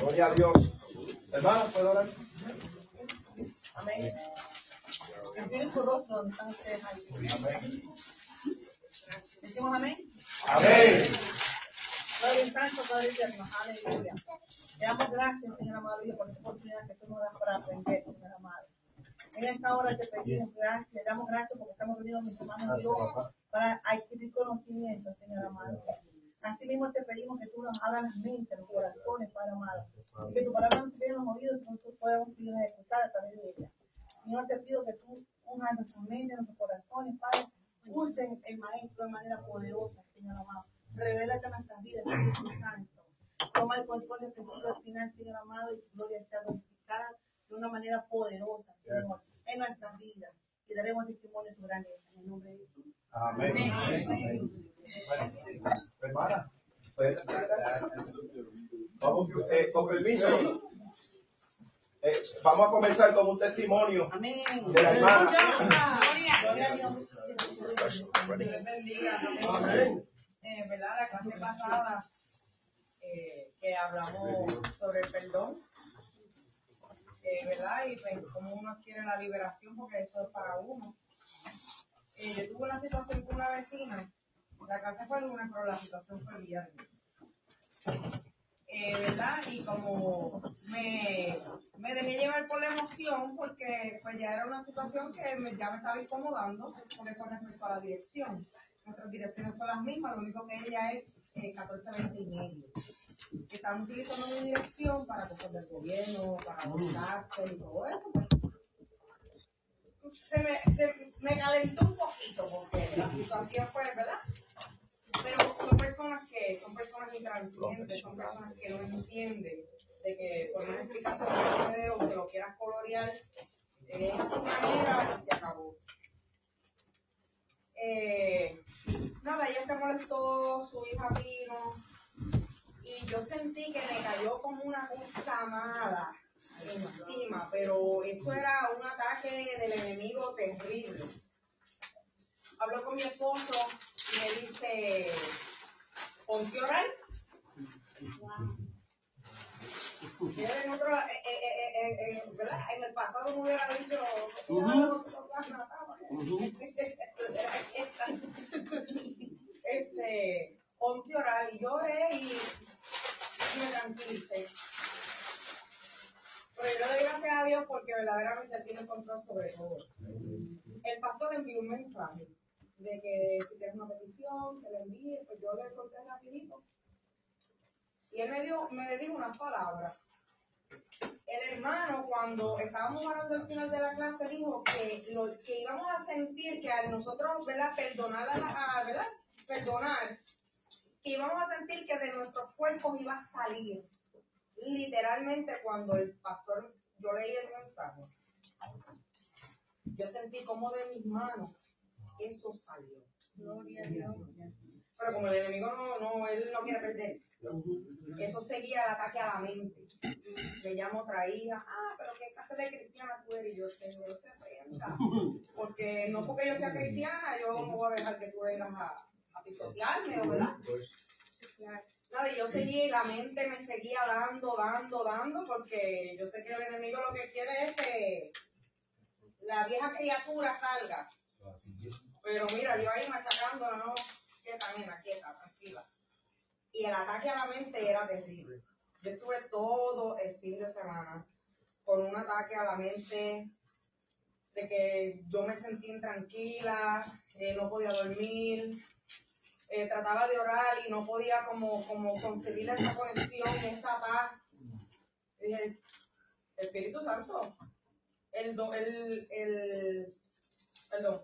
Gloria a Dios. Hermano, ¿puedo orar? Amén. Amén. Decimos amén. Amén. Padre Santo, Padre eterno, aleluya. Te damos gracias, Señor amado, por esta oportunidad que tú nos das para aprender, Señor amado. En esta hora te pedimos gracias, te damos gracias porque estamos reunidos mis hermanos Dios para adquirir conocimiento, Señor amado. Así mismo te pedimos que tú nos abras las mentes, los corazones, Padre amado. Y que tu palabra nos quede en los oídos y que podamos ejecutar a través de ella. Señor, te pido que tú unjas nuestras mentes, nuestros corazones, Padre. Usen el maestro de manera poderosa, Señor amado. Revélate en nuestras vidas, Espíritu Santo. Toma el control del principio al final, Señor amado, y tu gloria sea glorificada de una manera poderosa, Señor, en nuestras vidas. Y daremos testimonio de tu grandeza. En el nombre de Jesús. Amén. Amén. Hermana, ¿puede Vamos, eh, con permiso. Eh, vamos a comenzar con un testimonio Amén. de la hermana. Gloria a Dios. Dios bendiga. Amén. Eh, ¿verdad? La clase pasada eh, que hablamos sobre el perdón, ¿verdad? Y pues, cómo uno quiere la liberación, porque eso es para uno. Eh, yo tuve una situación con una vecina, la clase fue el lunes, pero la situación fue el viernes. Eh, ¿verdad? Y como me, me dejé llevar por la emoción, porque pues ya era una situación que me- ya me estaba incomodando, porque con respecto a la dirección. Nuestras direcciones son las mismas, lo único que ella es eh, 1420 y medio. Están utilizando mi dirección para cosas del gobierno, para taxes y todo eso. pues. Se me, se me calentó un poquito porque la situación fue, ¿verdad? Pero son personas que son personas intransigentes, son personas que no entienden de que por una explicación que te o que lo quieras colorear de esta manera y se acabó. Eh, nada, ella se molestó, su hija vino y yo sentí que me cayó como una cosa mala encima, pero eso era un ataque del enemigo terrible. Habló con mi esposo y me dice, ¿ponte a orar? Yo en, otro, ¿verdad? en el pasado me hubiera dicho, este, a orar y lloré y me tranquilicé. Pero yo le doy gracias a Dios porque verdaderamente tiene control sobre todo. El pastor envió un mensaje de que si tienes una petición, que le envíe, pues yo le conté rapidito. Y él me, dio, me dijo unas palabras. El hermano, cuando estábamos hablando al final de la clase, dijo que, lo, que íbamos a sentir que al nosotros, ¿verdad? Perdonar, a la- a-. Perdonar, que íbamos a sentir que de nuestros cuerpos iba a salir. Literalmente, cuando el pastor, yo leí el mensaje, yo sentí como de mis manos eso salió. Gloria a Dios. Pero como el enemigo no, no, él no quiere perder. Eso seguía el ataque a la mente. Me llamo otra hija, ah, pero qué clase de cristiana tú eres. Y yo, Señor, te reprenda. Porque no porque yo sea cristiana, yo no voy a dejar que tú vengas a, a pisotearme, ¿verdad? Nada, y yo seguí, y la mente me seguía dando, dando, dando, porque yo sé que el enemigo lo que quiere es que la vieja criatura salga. Pero mira, yo ahí machacando, no, quieta, nena, quieta, tranquila. Y el ataque a la mente era terrible. Yo estuve todo el fin de semana con un ataque a la mente de que yo me sentí intranquila, eh, no podía dormir, eh, trataba de orar y no podía como, como concebir esa conexión, esa paz. Y dije, Espíritu Santo, el, do- el, el, perdón,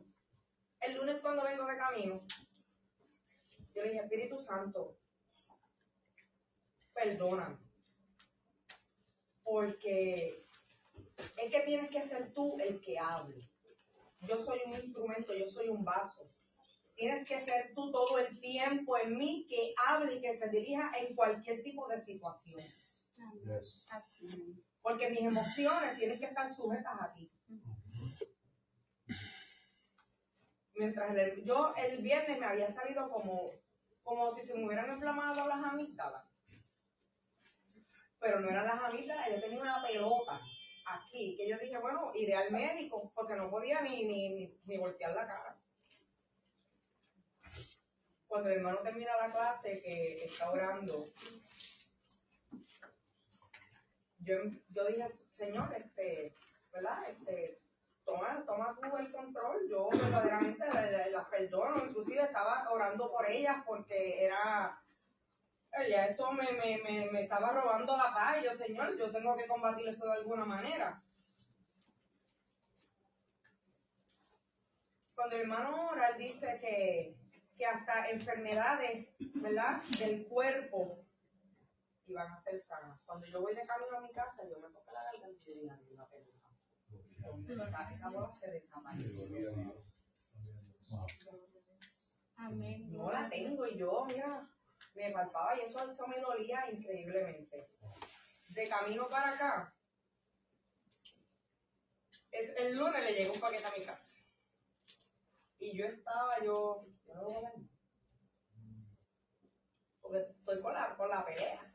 el lunes cuando vengo de camino, yo le dije, Espíritu Santo, perdóname. Porque es que tienes que ser tú el que hable. Yo soy un instrumento, yo soy un vaso. Tienes que ser tú todo el tiempo en mí que hable y que se dirija en cualquier tipo de situación. Porque mis emociones tienen que estar sujetas a ti. Mientras el- yo el viernes me había salido como, como si se me hubieran inflamado las amígdalas. pero no eran las amígdalas, yo tenía una pelota aquí, que yo dije, bueno, iré al médico, porque no podía ni, ni, ni, ni voltear la cara. Cuando el hermano termina la clase, que está orando, yo, yo dije, Señor, este, ¿verdad? Este, toma, toma tú el control. Yo verdaderamente las la perdono, inclusive estaba orando por ellas porque era, ya esto me, me, me, me estaba robando la paz. Y yo, Señor, yo tengo que combatir esto de alguna manera. Cuando el hermano oral dice que, que hasta enfermedades, ¿verdad? Del cuerpo iban a ser sanas. Cuando yo voy de camino a mi casa, yo me toco la garganta y digo, una pelota. ¿Dónde está? Esa bola se desapareció. Amén. No la tengo y yo, mira, me palpaba y eso, eso me dolía increíblemente. De camino para acá, es, el lunes le llegó un paquete a mi casa. Y yo estaba, yo, yo no lo voy a ver. Porque estoy con la, con la pelea.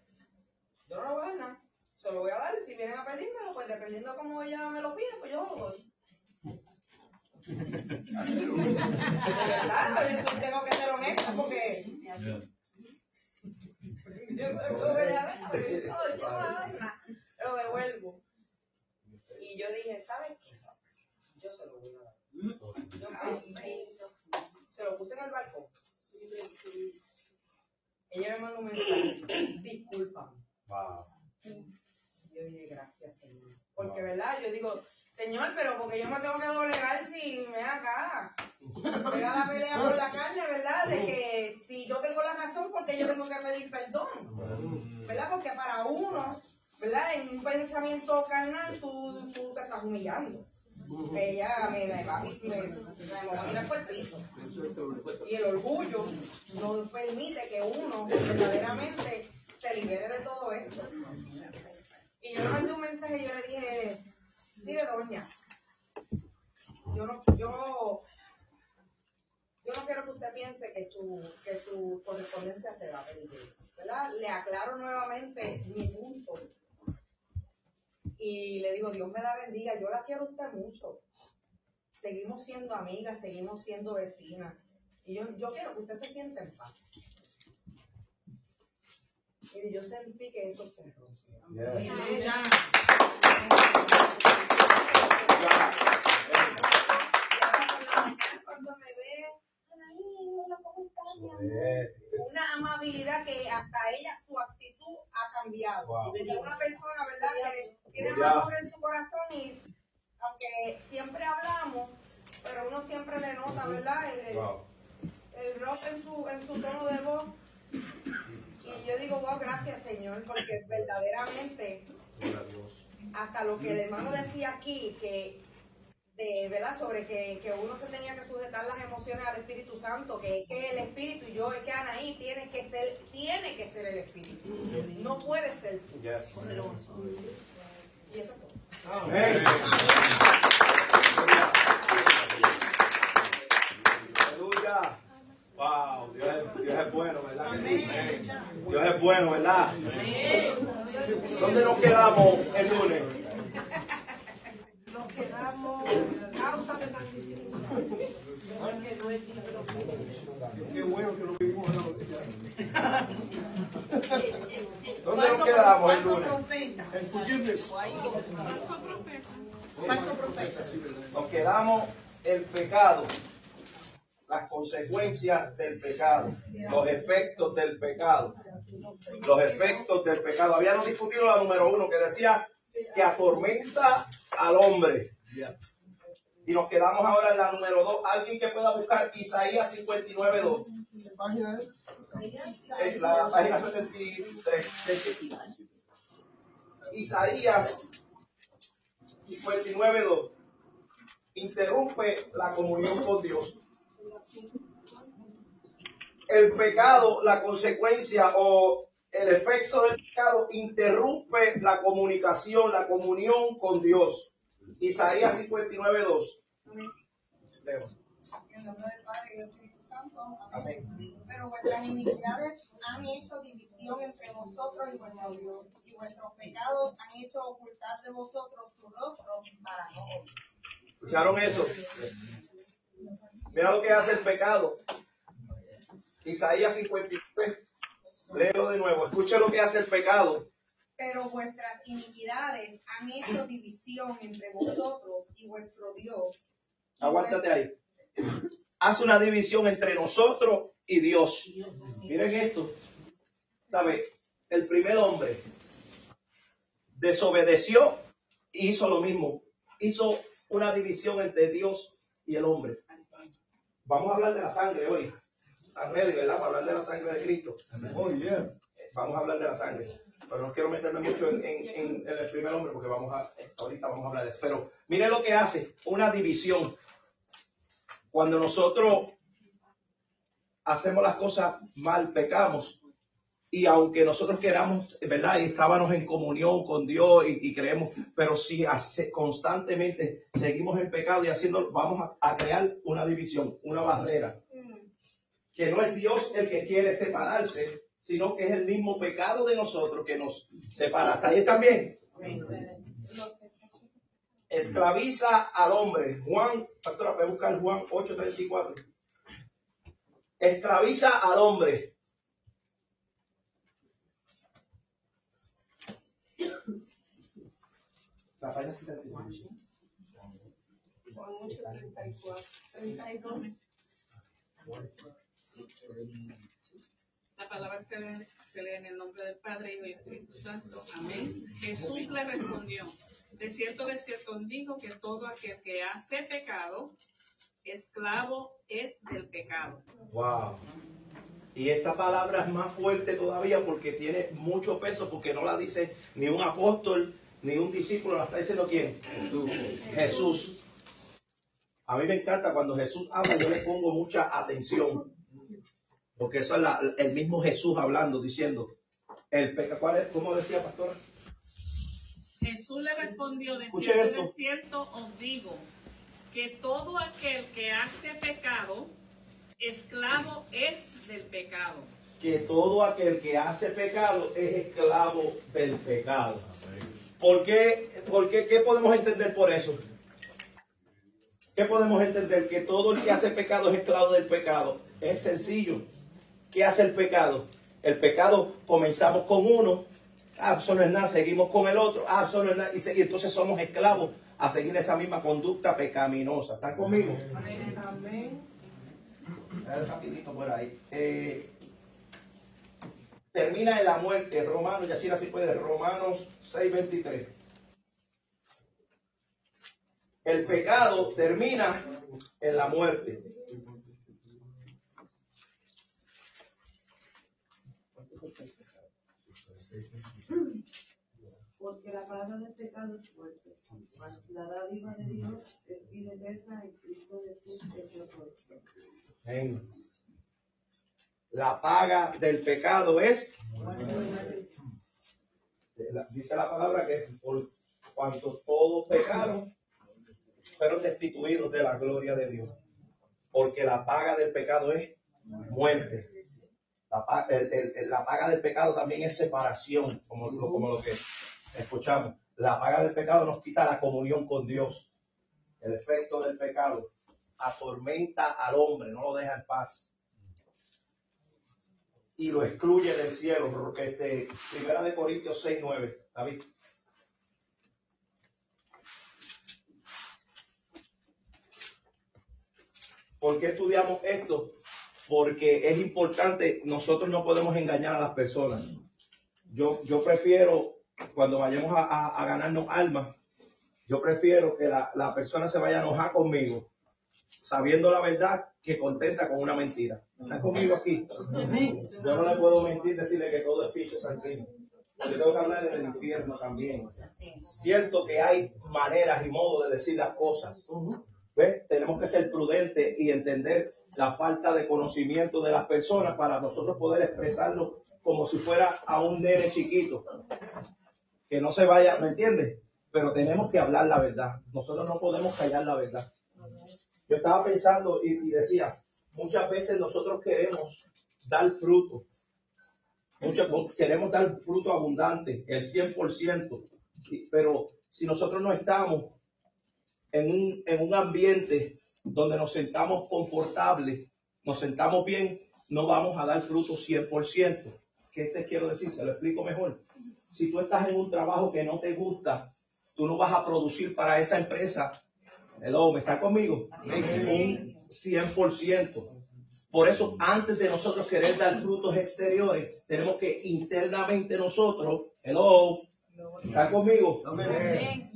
Yo no lo voy a dar nada. Se lo voy a dar y si vienen a pedírmelo, pues dependiendo de cómo ella me lo pide, pues yo lo doy. Verdad, yo tengo que ser honesta porque yo lo voy a yo no, no voy a dar nada. Lo devuelvo. Y yo dije, ¿sabes qué? Yo se lo voy a dar. Yo se lo puse en el balcón. Ella me mandó un mensaje, discúlpame. Yo dije, gracias, Señor. Porque, ¿verdad? Yo digo, Señor, pero porque yo me tengo que doblegar si me acá. Pega la pelea por la carne, ¿verdad? De que si yo tengo la razón, porque yo tengo que pedir perdón. ¿Verdad? Porque para uno, ¿verdad? En un pensamiento carnal, tú, tú te estás humillando. Ella me, me va a me, me, me va a tirar por el piso. Y el orgullo no permite que uno verdaderamente se libere de todo esto. Y yo le mandé un mensaje y yo le dije, mire doña, yo no, yo, yo no quiero que usted piense que su, que su correspondencia se va a perder, ¿verdad? Le aclaro nuevamente mi punto. Y le digo, Dios me la bendiga, yo la quiero a usted mucho. Seguimos siendo amigas, seguimos siendo vecinas. Y yo, yo quiero que usted se sienta en paz. Y yo sentí que eso se rompió. Cuando me ve, "Anaí, hola, una amabilidad que hasta ella su actitud ha cambiado. Wow. Una persona, ¿verdad?, que tiene amor en su corazón y aunque siempre hablamos, pero uno siempre le nota, ¿verdad?, el, el, Wow. el rock en su, en su tono de voz. Y yo digo, wow, gracias Señor, porque verdaderamente hasta lo que el hermano decía aquí, que de, ¿verdad? sobre que, que uno se tenía que sujetar las emociones al Espíritu Santo, que es que el Espíritu y yo, es que Anaí tiene que ser, tiene que ser el Espíritu, no puede ser tú. Yes. Y eso es todo. Amén. Aleluya. Wow, Dios es, Dios es bueno, ¿verdad? Dios es bueno, ¿verdad? ¿Dónde nos quedamos el lunes? Nos quedamos causa de maldición. Porque no es libro. Qué bueno que lo vimos en la noticia. ¿Dónde nos quedamos el lunes? profeta. El forgiveness. Nos quedamos el pecado, las consecuencias del pecado, los efectos del pecado, los efectos del pecado. Habíamos discutido la número uno que decía que atormenta al hombre. Y nos quedamos ahora en la número dos. Alguien que pueda buscar Isaías 59, 2. ¿Qué página la página 73. Isaías 59, 2. Interrumpe la comunión con Dios. El pecado, la consecuencia o el efecto del pecado interrumpe la comunicación, la comunión con Dios. Isaías 59, 2. Leo. En el nombre del Padre y del Espíritu Santo. Amén. Pero vuestras iniquidades han hecho división entre vosotros y vuestro Dios, y vuestros pecados han hecho ocultar de vosotros su rostro para no. ¿Escucharon eso? Mira lo que hace el pecado. Isaías 53. Léelo de nuevo. Escucha lo que hace el pecado. Pero vuestras iniquidades han hecho división entre vosotros y vuestro Dios. y Aguántate ahí. Hace una división entre nosotros y Dios. Miren esto. ¿Sabe? El primer hombre desobedeció e hizo lo mismo. Hizo una división entre Dios y el hombre. Vamos a hablar de la sangre hoy. ¿Están ready, verdad? Para hablar de la sangre de Cristo. Oh, yeah. Vamos a hablar de la sangre. Pero no quiero meterme mucho en, en- en- en el primer hombre porque vamos a, ahorita vamos a hablar de eso. Pero mire lo que hace, una división. Cuando nosotros hacemos las cosas mal, pecamos. Y aunque nosotros queramos, ¿verdad? Y estábamos en comunión con Dios y, y creemos, pero si hace- constantemente seguimos en pecado y haciendo, vamos a, a crear una división, una barrera que no es Dios el que quiere separarse, sino que es el mismo pecado de nosotros que nos separa. ¿Hasta ahí también? Esclaviza al hombre. Juan, pastora, puede buscar Juan 8:34. Esclaviza al hombre. La página 71. Juan 8, 34, 32. La palabra se lee, se lee en el nombre del Padre, Hijo y Espíritu Santo. Amén. Jesús le respondió, de cierto, de cierto digo que todo aquel que hace pecado, esclavo es del pecado. Wow. Y esta palabra es más fuerte todavía porque tiene mucho peso, porque no la dice ni un apóstol, ni un discípulo, la está diciendo quién? Jesús. A mí me encanta cuando Jesús habla, yo le pongo mucha atención. Porque eso es la- el mismo Jesús hablando, diciendo, el peca, ¿cuál es? ¿Cómo decía pastora? Jesús le respondió, de cierto, de cierto os digo que todo aquel que hace pecado, esclavo es del pecado. que todo aquel que hace pecado es esclavo del pecado. ¿Por qué? ¿Por qué? ¿Qué podemos entender por eso? ¿Qué podemos entender? Que todo el que hace pecado es esclavo del pecado. Es sencillo. ¿Qué hace el pecado? El pecado comenzamos con uno, ah, eso es nada, seguimos con el otro, ah, eso es nada, y, entonces somos esclavos a seguir esa misma conducta pecaminosa. ¿Están conmigo? Amén. Dale rapidito por ahí. Eh, termina en la muerte, Romanos, y así así puede, Romanos 6:23. El pecado termina en la muerte. Porque la palabra del pecado es fuerte. La dádiva de Dios es vida eterna en Cristo Jesús, Señor nuestro. Amén. La paga del pecado es, dice la palabra que por cuanto todos pecaron, fueron destituidos de la gloria de Dios. Porque la paga del pecado es muerte. La, la paga del pecado también es separación, como, como lo que escuchamos. La paga del pecado nos quita la comunión con Dios. El efecto del pecado atormenta al hombre, no lo deja en paz. Y lo excluye del cielo. porque Este, primera de Corintios 6, 9. David. ¿Por qué estudiamos esto? Porque es importante, nosotros no podemos engañar a las personas. Yo, yo prefiero, cuando vayamos a, ganarnos almas, yo prefiero que la, persona se vaya a enojar conmigo, sabiendo la verdad, que contenta con una mentira. ¿Están conmigo aquí? Yo no le puedo mentir, decirle que todo es ficha sanguíneo. Yo tengo que hablar del infierno también. Cierto que hay maneras y modos de decir las cosas. ¿Ves? Tenemos que ser prudentes y entender la falta de conocimiento de las personas para nosotros poder expresarlo como si fuera a un nene chiquito. Que no se vaya, ¿me entiendes? Pero tenemos que hablar la verdad. Nosotros no podemos callar la verdad. Yo estaba pensando y, y decía, muchas veces nosotros queremos dar fruto, Muchos queremos dar fruto abundante, el 100%, y- pero si nosotros no estamos en un, en un ambiente donde nos sentamos confortables, nos sentamos bien, no vamos a dar fruto 100%. ¿Qué te quiero decir? Se lo explico mejor. Si tú estás en un trabajo que no te gusta, tú no vas a producir para esa empresa. Hello, ¿me está conmigo? Un 100%. Por eso, antes de nosotros querer dar frutos exteriores, tenemos que internamente nosotros, hello, ¿está conmigo?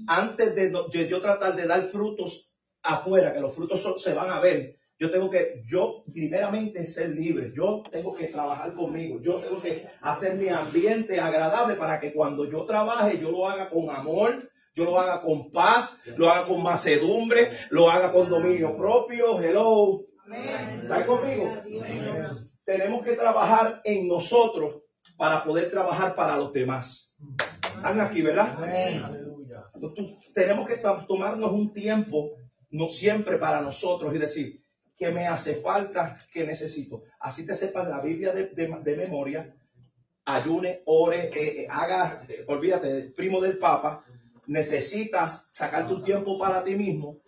Antes de, yo tratar de dar frutos afuera, que los frutos se van a ver, yo tengo que, yo primeramente ser libre, yo tengo que trabajar conmigo, yo tengo que hacer mi ambiente agradable para que cuando yo trabaje, yo lo haga con amor, yo lo haga con paz, lo haga con macedumbre, lo haga con dominio propio, hello. ¿Está conmigo? Tenemos que trabajar en nosotros para poder trabajar para los demás. Están aquí, ¿verdad? Entonces, tenemos que to- tomarnos un tiempo, no siempre para nosotros, y decir, ¿qué me hace falta? ¿Qué necesito? Así te sepas la Biblia de, de- memoria, ayune, ore, eh, eh, haga, olvídate, primo del Papa, necesitas sacar tu tiempo para ti mismo,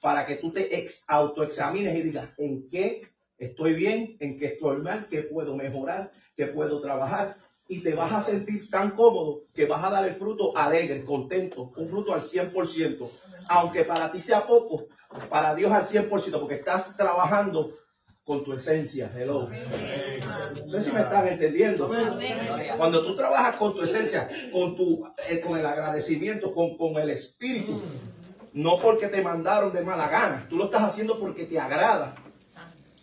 para que tú te ex, autoexamines y digas, ¿en qué estoy bien? ¿En qué estoy mal? ¿Qué puedo mejorar? ¿Qué puedo trabajar? Y te vas a sentir tan cómodo que vas a dar el fruto alegre, contento, un fruto al 100%. Aunque para ti sea poco, para Dios al 100%, porque estás trabajando con tu esencia. Hello. No sé si me están entendiendo. Cuando tú trabajas con tu esencia, con, tu, eh, con el agradecimiento, con, con el espíritu, no porque te mandaron de mala gana, tú lo estás haciendo porque te agrada.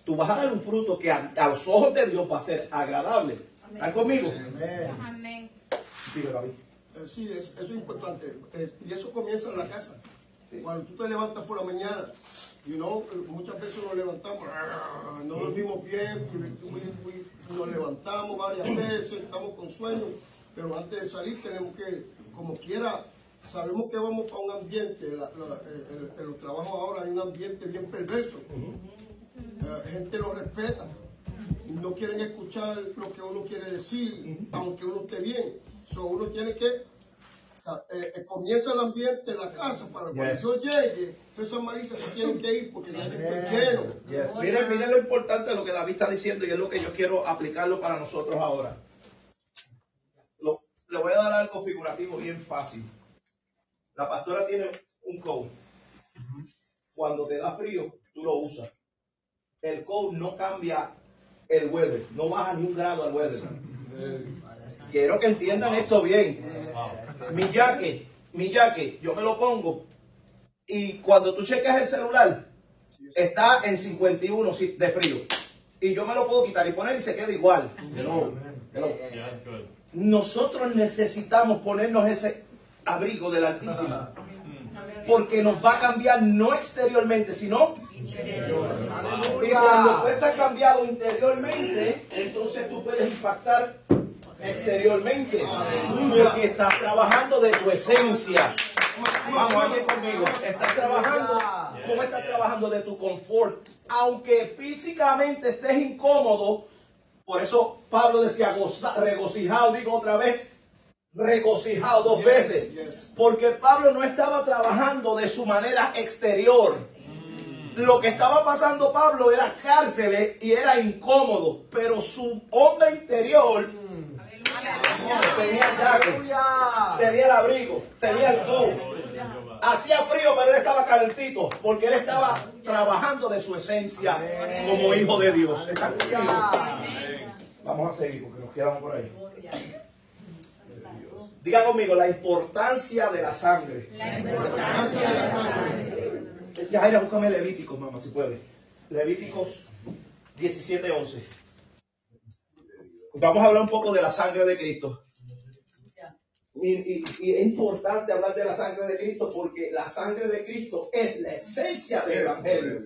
Tú vas a dar un fruto que a, a los ojos de Dios va a ser agradable. ¿Están conmigo? Amén. David. Eh, Sí, es- eso es importante. Y eso comienza en la casa. Cuando tú te levantas por la mañana, you know, eh, muchas veces nos levantamos, ah, no dormimos bien, nos levantamos varias veces, estamos con sueño, pero antes de salir tenemos que, como quiera, sabemos que vamos para un ambiente, la- la- los trabajos ahora hay un ambiente bien perverso. La gente lo respeta. No quieren escuchar lo que uno quiere decir, aunque uno esté bien. So, uno tiene que ah, eh, eh, comienza el ambiente en la casa para cuando Yes. yo llegue, esas malizas se tienen que ir porque ya lleno. Yes. Miren, miren lo importante de lo que David está diciendo y es lo que yo quiero aplicarlo para nosotros ahora. Lo- le voy a dar algo figurativo bien fácil. La pastora tiene un coat. Cuando te da frío, tú lo usas. El coat no cambia el weather, no baja ni un grado al weather. Quiero que entiendan esto bien. Mi jacket, mi jacket, yo me lo pongo y cuando tú checas el celular, está en 51 si- de frío. Y yo me lo puedo quitar y poner y se queda igual. Hello, hello. Nosotros necesitamos ponernos ese abrigo del Altísimo. Porque nos va a cambiar no exteriormente, sino cuando tú estás cambiado interiormente, entonces tú puedes impactar exteriormente. Porque estás trabajando de tu esencia. Vamos aquí conmigo. Estás trabajando, ¿cómo estás trabajando de tu confort? Aunque físicamente estés incómodo, por eso Pablo decía, regocijado, digo otra vez, regocijado dos veces. Porque Pablo no estaba trabajando de su manera exterior. Lo que estaba pasando Pablo era cárceles y era incómodo, pero su hombre interior tenía el abrigo, tenía el coat. Hacía frío, pero él estaba calentito, porque él estaba trabajando de su esencia como hijo de Dios. Vamos a seguir, porque nos quedamos por ahí. Diga conmigo, la importancia de la sangre. Yajaira, búscame Levíticos, mamá, si puede. Levíticos 17:11. Vamos a hablar un poco de la sangre de Cristo. Y, y- y es importante hablar de la sangre de Cristo porque la sangre de Cristo es la esencia del Evangelio.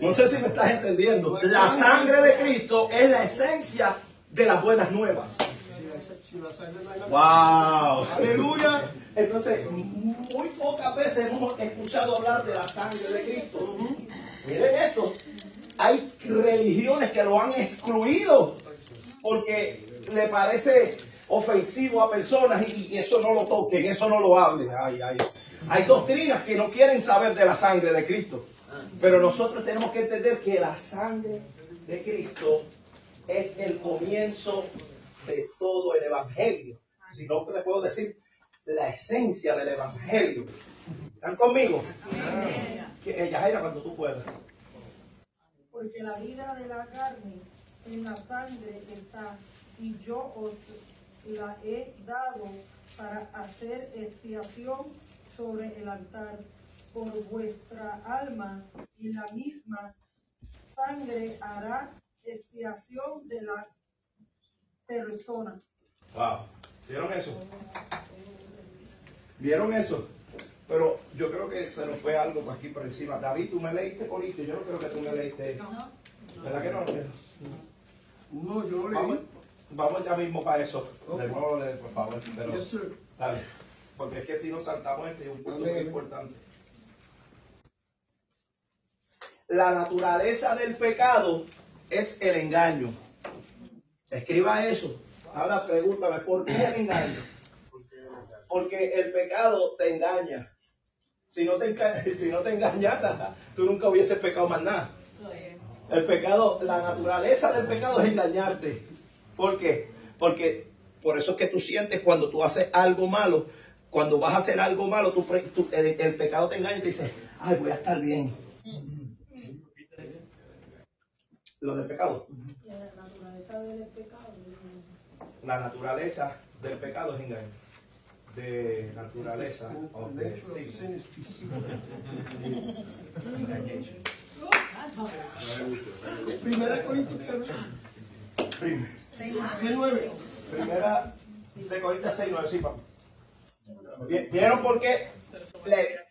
No sé si me estás entendiendo. La sangre de Cristo es la esencia de las buenas nuevas. ¡Wow! Aleluya. Entonces, muy pocas veces hemos escuchado hablar de la sangre de Cristo. Miren esto. hay religiones que lo han excluido porque le parece ofensivo a personas y, eso no lo toquen, eso no lo hablen. Hay doctrinas que no quieren saber de la sangre de Cristo. Pero nosotros tenemos que entender que la sangre de Cristo es el comienzo de todo el Evangelio. Si no, le puedo decir la esencia del Evangelio. ¿Están conmigo? Ella era cuando tú puedas. Porque la vida de la carne en la sangre está, y yo os la he dado para hacer expiación sobre el altar por vuestra alma, y la misma sangre hará expiación de la persona. Wow. ¿Vieron eso? ¿Vieron eso? Pero yo creo que se nos fue algo por aquí por encima. David, tú me leíste polito, yo no creo que tú me leíste. ¿Verdad que no? No, yo no leí. Vamos, vamos ya mismo para eso. De nuevo, por favor. Pero, Dale. Porque es que si nos saltamos este es un punto muy importante. La naturaleza del pecado es el engaño. Escriba eso. Ahora pregúntame, ¿por qué el engaño? Porque el pecado te engaña. Si no te, si no te engañara, tú nunca hubieses pecado más nada. El pecado, la naturaleza del pecado es engañarte. ¿Por qué? Porque por eso es que tú sientes cuando tú haces algo malo, cuando vas a hacer algo malo, tú, el, pecado te engaña y te dice, ay, voy a estar bien. Lo del pecado. La naturaleza del pecado. La naturaleza del pecado es engaño. De naturaleza. Primera Corintios 6.9. Primera de Corintios 6.9, sí, papá. ¿Vieron por qué? Le...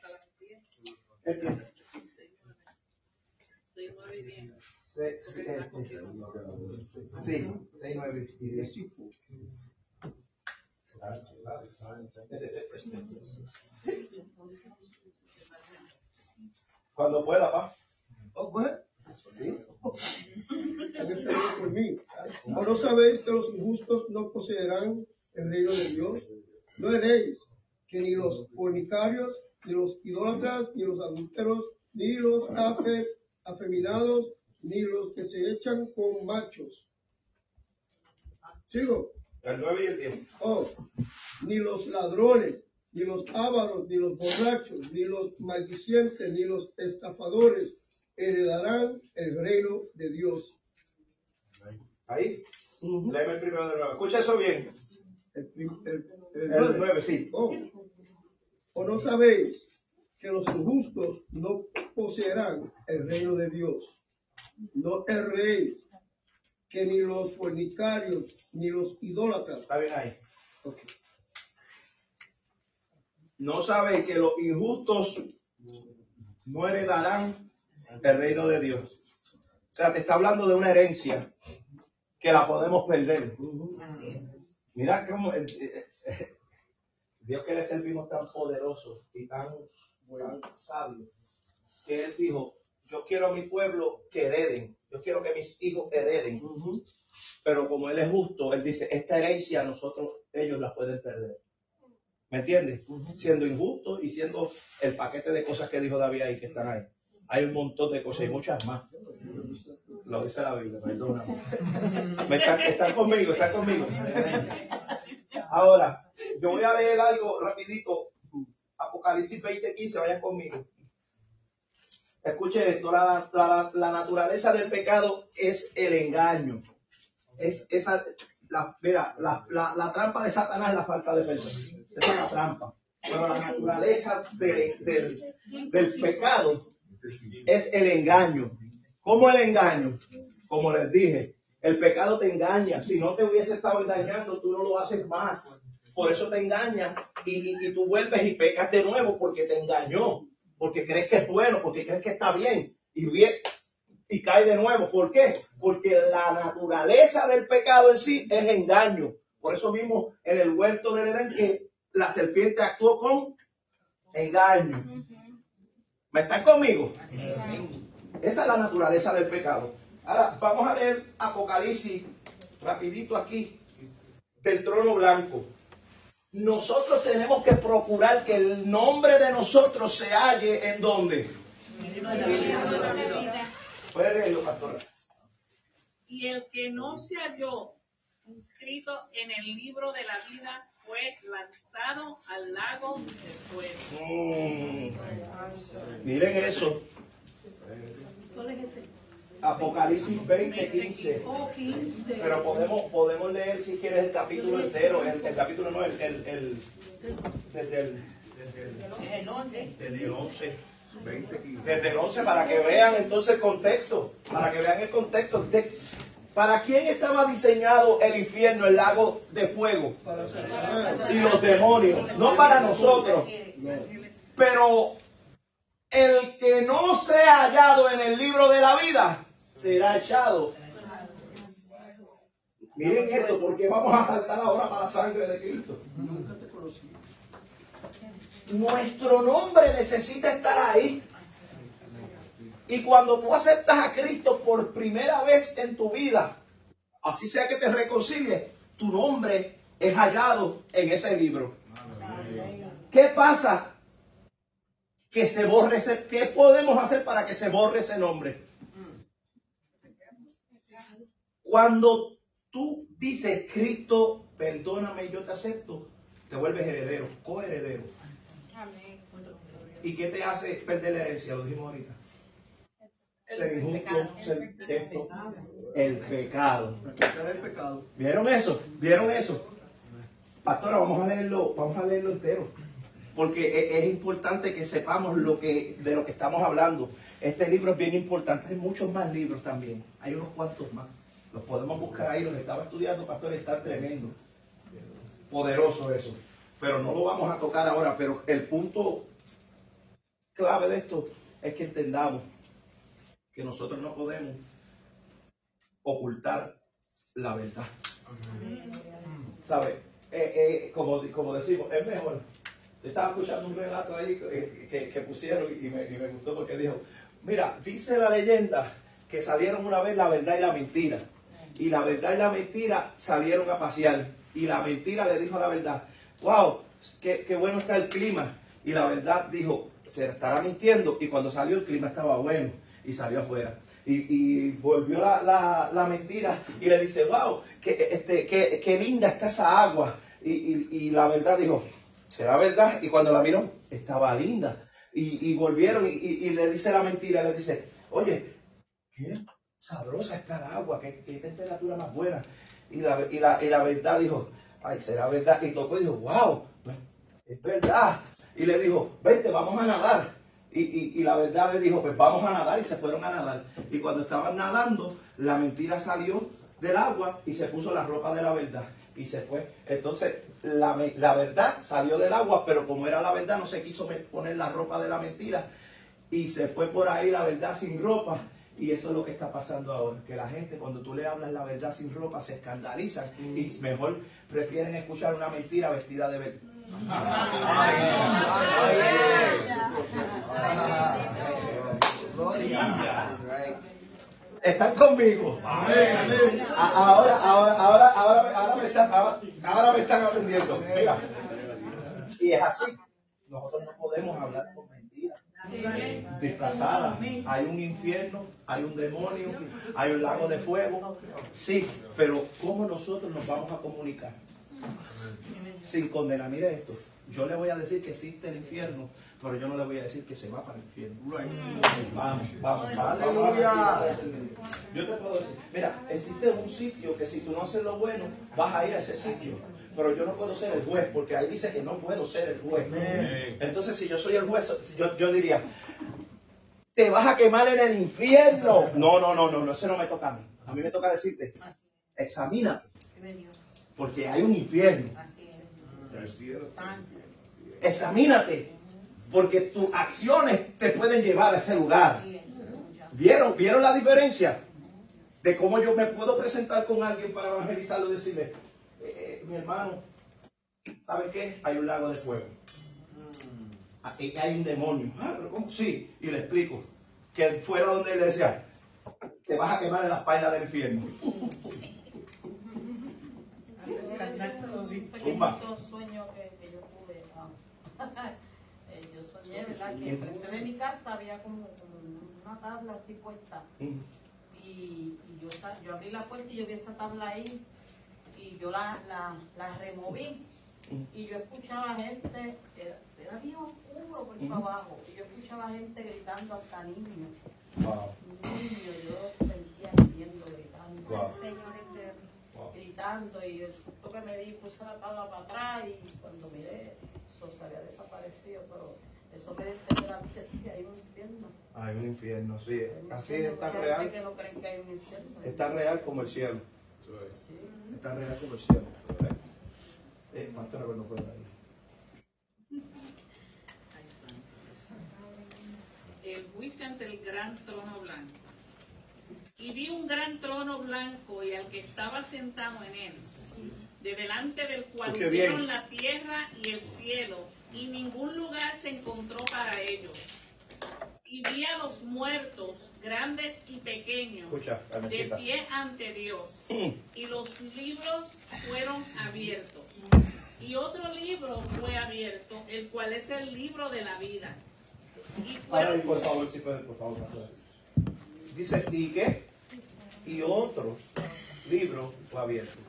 Sí, 6, 9 y 10. Cuando pueda, pa. Oh, pues. ¿Sí? ¿O no sabéis que los injustos no poseerán el reino de Dios? No veréis que ni los fornicarios, ni los idólatras, ni los adúlteros, ni los afeminados, ni los que se echan con machos. ¿Sigo? El 9 y el 10. Oh, ni los ladrones, ni los ávaros, ni los borrachos, ni los maldicientes, ni los estafadores heredarán el reino de Dios. Ahí. Léeme el primero de nuevo. Escucha eso bien. El, el, 9, sí. Oh. ¿O no sabéis que los injustos no poseerán el reino de Dios? No erréis que ni los fornicarios, ni los idólatras. Está bien ahí. No sabéis que los injustos no heredarán el reino de Dios. O sea, te está hablando de una herencia que la podemos perder. Mira cómo eh, eh, Dios que le servimos tan poderoso y tan, tan sabio que Él dijo, yo quiero a mi pueblo que hereden, yo quiero que mis hijos hereden. Pero como Él es justo, Él dice, esta herencia nosotros, ellos la pueden perder. ¿Me entiendes? Siendo injusto y siendo el paquete de cosas que dijo David ahí que están ahí. Hay un montón de cosas y muchas más. Lo dice la Biblia, perdóname. están, conmigo, están conmigo. Ahora, yo voy a leer algo rapidito. Apocalipsis 20:15, vayan conmigo. Escuche esto, la, naturaleza del pecado es el engaño. Es esa, la, mira, la, trampa de Satanás es la falta de perdón. Esa es la trampa. Pero la naturaleza del, pecado es el engaño. ¿Cómo el engaño? Como les dije, el pecado te engaña. Si no te hubiese estado engañando, tú no lo haces más. Por eso te engaña y, tú vuelves y pecas de nuevo porque te engañó, porque crees que es bueno, porque crees que está bien y y cae de nuevo. ¿Por qué? Porque la naturaleza del pecado en sí es engaño. Por eso mismo en el huerto del Edén la serpiente actuó con engaño. ¿Me están conmigo? Esa es la naturaleza del pecado. Ahora, vamos a leer Apocalipsis rapidito aquí, del trono blanco. Nosotros tenemos que procurar que el nombre de nosotros se halle en donde. Puede leerlo, pastora. Y el que no se halló inscrito en el libro de la vida fue lanzado al lago de fuego. Mm. Miren eso. Apocalipsis 20, 15. Pero podemos, podemos leer si quieres el capítulo entero, el, capítulo no, el, el, desde el, desde el, desde el 11. 20, 15. Desde el 11 para que vean entonces el contexto, para que vean el contexto. ¿Para quién estaba diseñado el infierno, el lago de fuego? Y los demonios, no para nosotros. Pero el que no sea hallado en el libro de la vida será echado. Miren esto, porque vamos a saltar ahora para la sangre de Cristo. Nuestro nombre necesita estar ahí. Y cuando tú aceptas a Cristo por primera vez en tu vida, así sea que te reconcilies, tu nombre es hallado en ese libro. ¿Qué pasa? Que se borre ese, ¿qué podemos hacer para que se borre ese nombre? Cuando tú dices, Cristo, perdóname, yo te acepto, te vuelves heredero, coheredero. ¿Y qué te hace perder la herencia? Lo dijimos ahorita. Ser injusto, ser esto, el pecado. Practicar el pecado. ¿Vieron eso? ¿Vieron eso? Pastora, vamos a leerlo, vamos a leerlo entero. Porque e- es, importante que sepamos lo que, de lo que estamos hablando. Este libro es bien importante. Hay muchos más libros también. Hay unos cuantos más. Los podemos buscar ahí. Los estaba estudiando, pastor, está tremendo. Poderoso eso. Pero no lo vamos a tocar ahora. Pero el punto clave de esto es que entendamos que nosotros no podemos ocultar la verdad. ¿Sabe? Eh, eh, como, como decimos, es mejor. Estaba escuchando un relato ahí que, que- que pusieron y me, y me gustó porque dijo, mira, dice la leyenda que salieron una vez la verdad y la mentira. Y la verdad y la mentira salieron a pasear. Y la mentira le dijo a la verdad, wow, qué, qué bueno está el clima. Y la verdad dijo, se estará mintiendo. Y cuando salió el clima estaba bueno y salió afuera. Y, y volvió la, la- la mentira y le dice, wow, qué, este, qué, qué linda está esa agua. Y, y- y la verdad dijo, será verdad. Y cuando la miró, estaba linda. Y, y volvieron y le dice la mentira, le dice, oye, qué sabrosa está el agua, qué, qué temperatura más buena. Y la, y, la, y la verdad dijo, ay, será verdad. Y tocó y dijo, wow, es verdad. Y le dijo, vente, vamos a nadar. Y, y- y la verdad le dijo, pues vamos a nadar y se fueron a nadar. Y cuando estaban nadando, la mentira salió del agua y se puso la ropa de la verdad y se fue. Entonces, la, la verdad salió del agua, pero como era la verdad, no se quiso poner la ropa de la mentira y se fue por ahí la verdad sin ropa. Y eso es lo que está pasando ahora, que la gente cuando tú le hablas la verdad sin ropa se escandalizan y mejor prefieren escuchar una mentira vestida de verdad. ¿Están conmigo? Ahora, ahora, ahora, ahora, ahora me están, ahora, ahora me están aprendiendo. Mira. Y es así. Nosotros no podemos hablar con mentiras. Disfrazadas. Hay un infierno, hay un demonio, hay un lago de fuego. Sí, pero ¿cómo nosotros nos vamos a comunicar? Sin condenar. Mire esto. Yo le voy a decir que existe el infierno, pero yo no le voy a decir que se va para el infierno. Vamos, vamos, vamos. Aleluya. Yo te puedo decir, mira, existe un sitio que si tú no haces lo bueno, vas a ir a ese sitio. Pero yo no puedo ser el juez, porque ahí dice que no puedo ser el juez. Entonces, si yo soy el juez, yo, yo diría, te vas a quemar en el infierno. No, no, no, no, no, eso no me toca a mí. A mí me toca decirte, examínate, porque hay un infierno. Examínate, porque tus acciones te pueden llevar a ese lugar. ¿Vieron? ¿Vieron la diferencia? De cómo yo me puedo presentar con alguien para evangelizarlo y decirle, eh, eh, mi hermano, ¿sabe qué? Hay un lago de fuego. Y hay un demonio. Ah, pero ¿cómo? Sí, y le explico. que fuera donde él decía, te vas a quemar en las pailas del infierno. pequeñito sueño que, que yo tuve. eh, yo soñé, ¿verdad? Que frente de mi casa había como, como una tabla así puesta. Mm. Y, y yo, yo abrí la puerta y yo vi esa tabla ahí. Y yo la, la, la removí. Y yo escuchaba gente, era, era bien oscuro por Ujú. abajo. Y yo escuchaba gente gritando hasta niños. Wow. Niños, yo sentía viendo gritando Wow. Señor eterno. Wow. gritando y el susto que me di puse la tabla para atrás y cuando miré eso se había desaparecido pero eso me dio a entender a mí que sí hay un infierno Hay un infierno, sí. Un Así infierno, es tan porque hay gente real. que no creen que hay un infierno Es tan real como el cielo. sí. Es tan real como el cielo. Eh, pastor, no puede ir. el juicio ante el gran trono blanco. Y vi un gran trono blanco y al que estaba sentado en él, de delante del cual vieron la tierra y el cielo, y ningún lugar se encontró para ellos. Y vi a los muertos, grandes y pequeños, Escucha, de pie ante Dios, y los libros fueron abiertos. Y otro libro fue abierto, el cual es el libro de la vida. Y Ahora, fueron por favor, si puede, por favor, pastor. Dice, ¿y qué? Y otro libro fue abierto.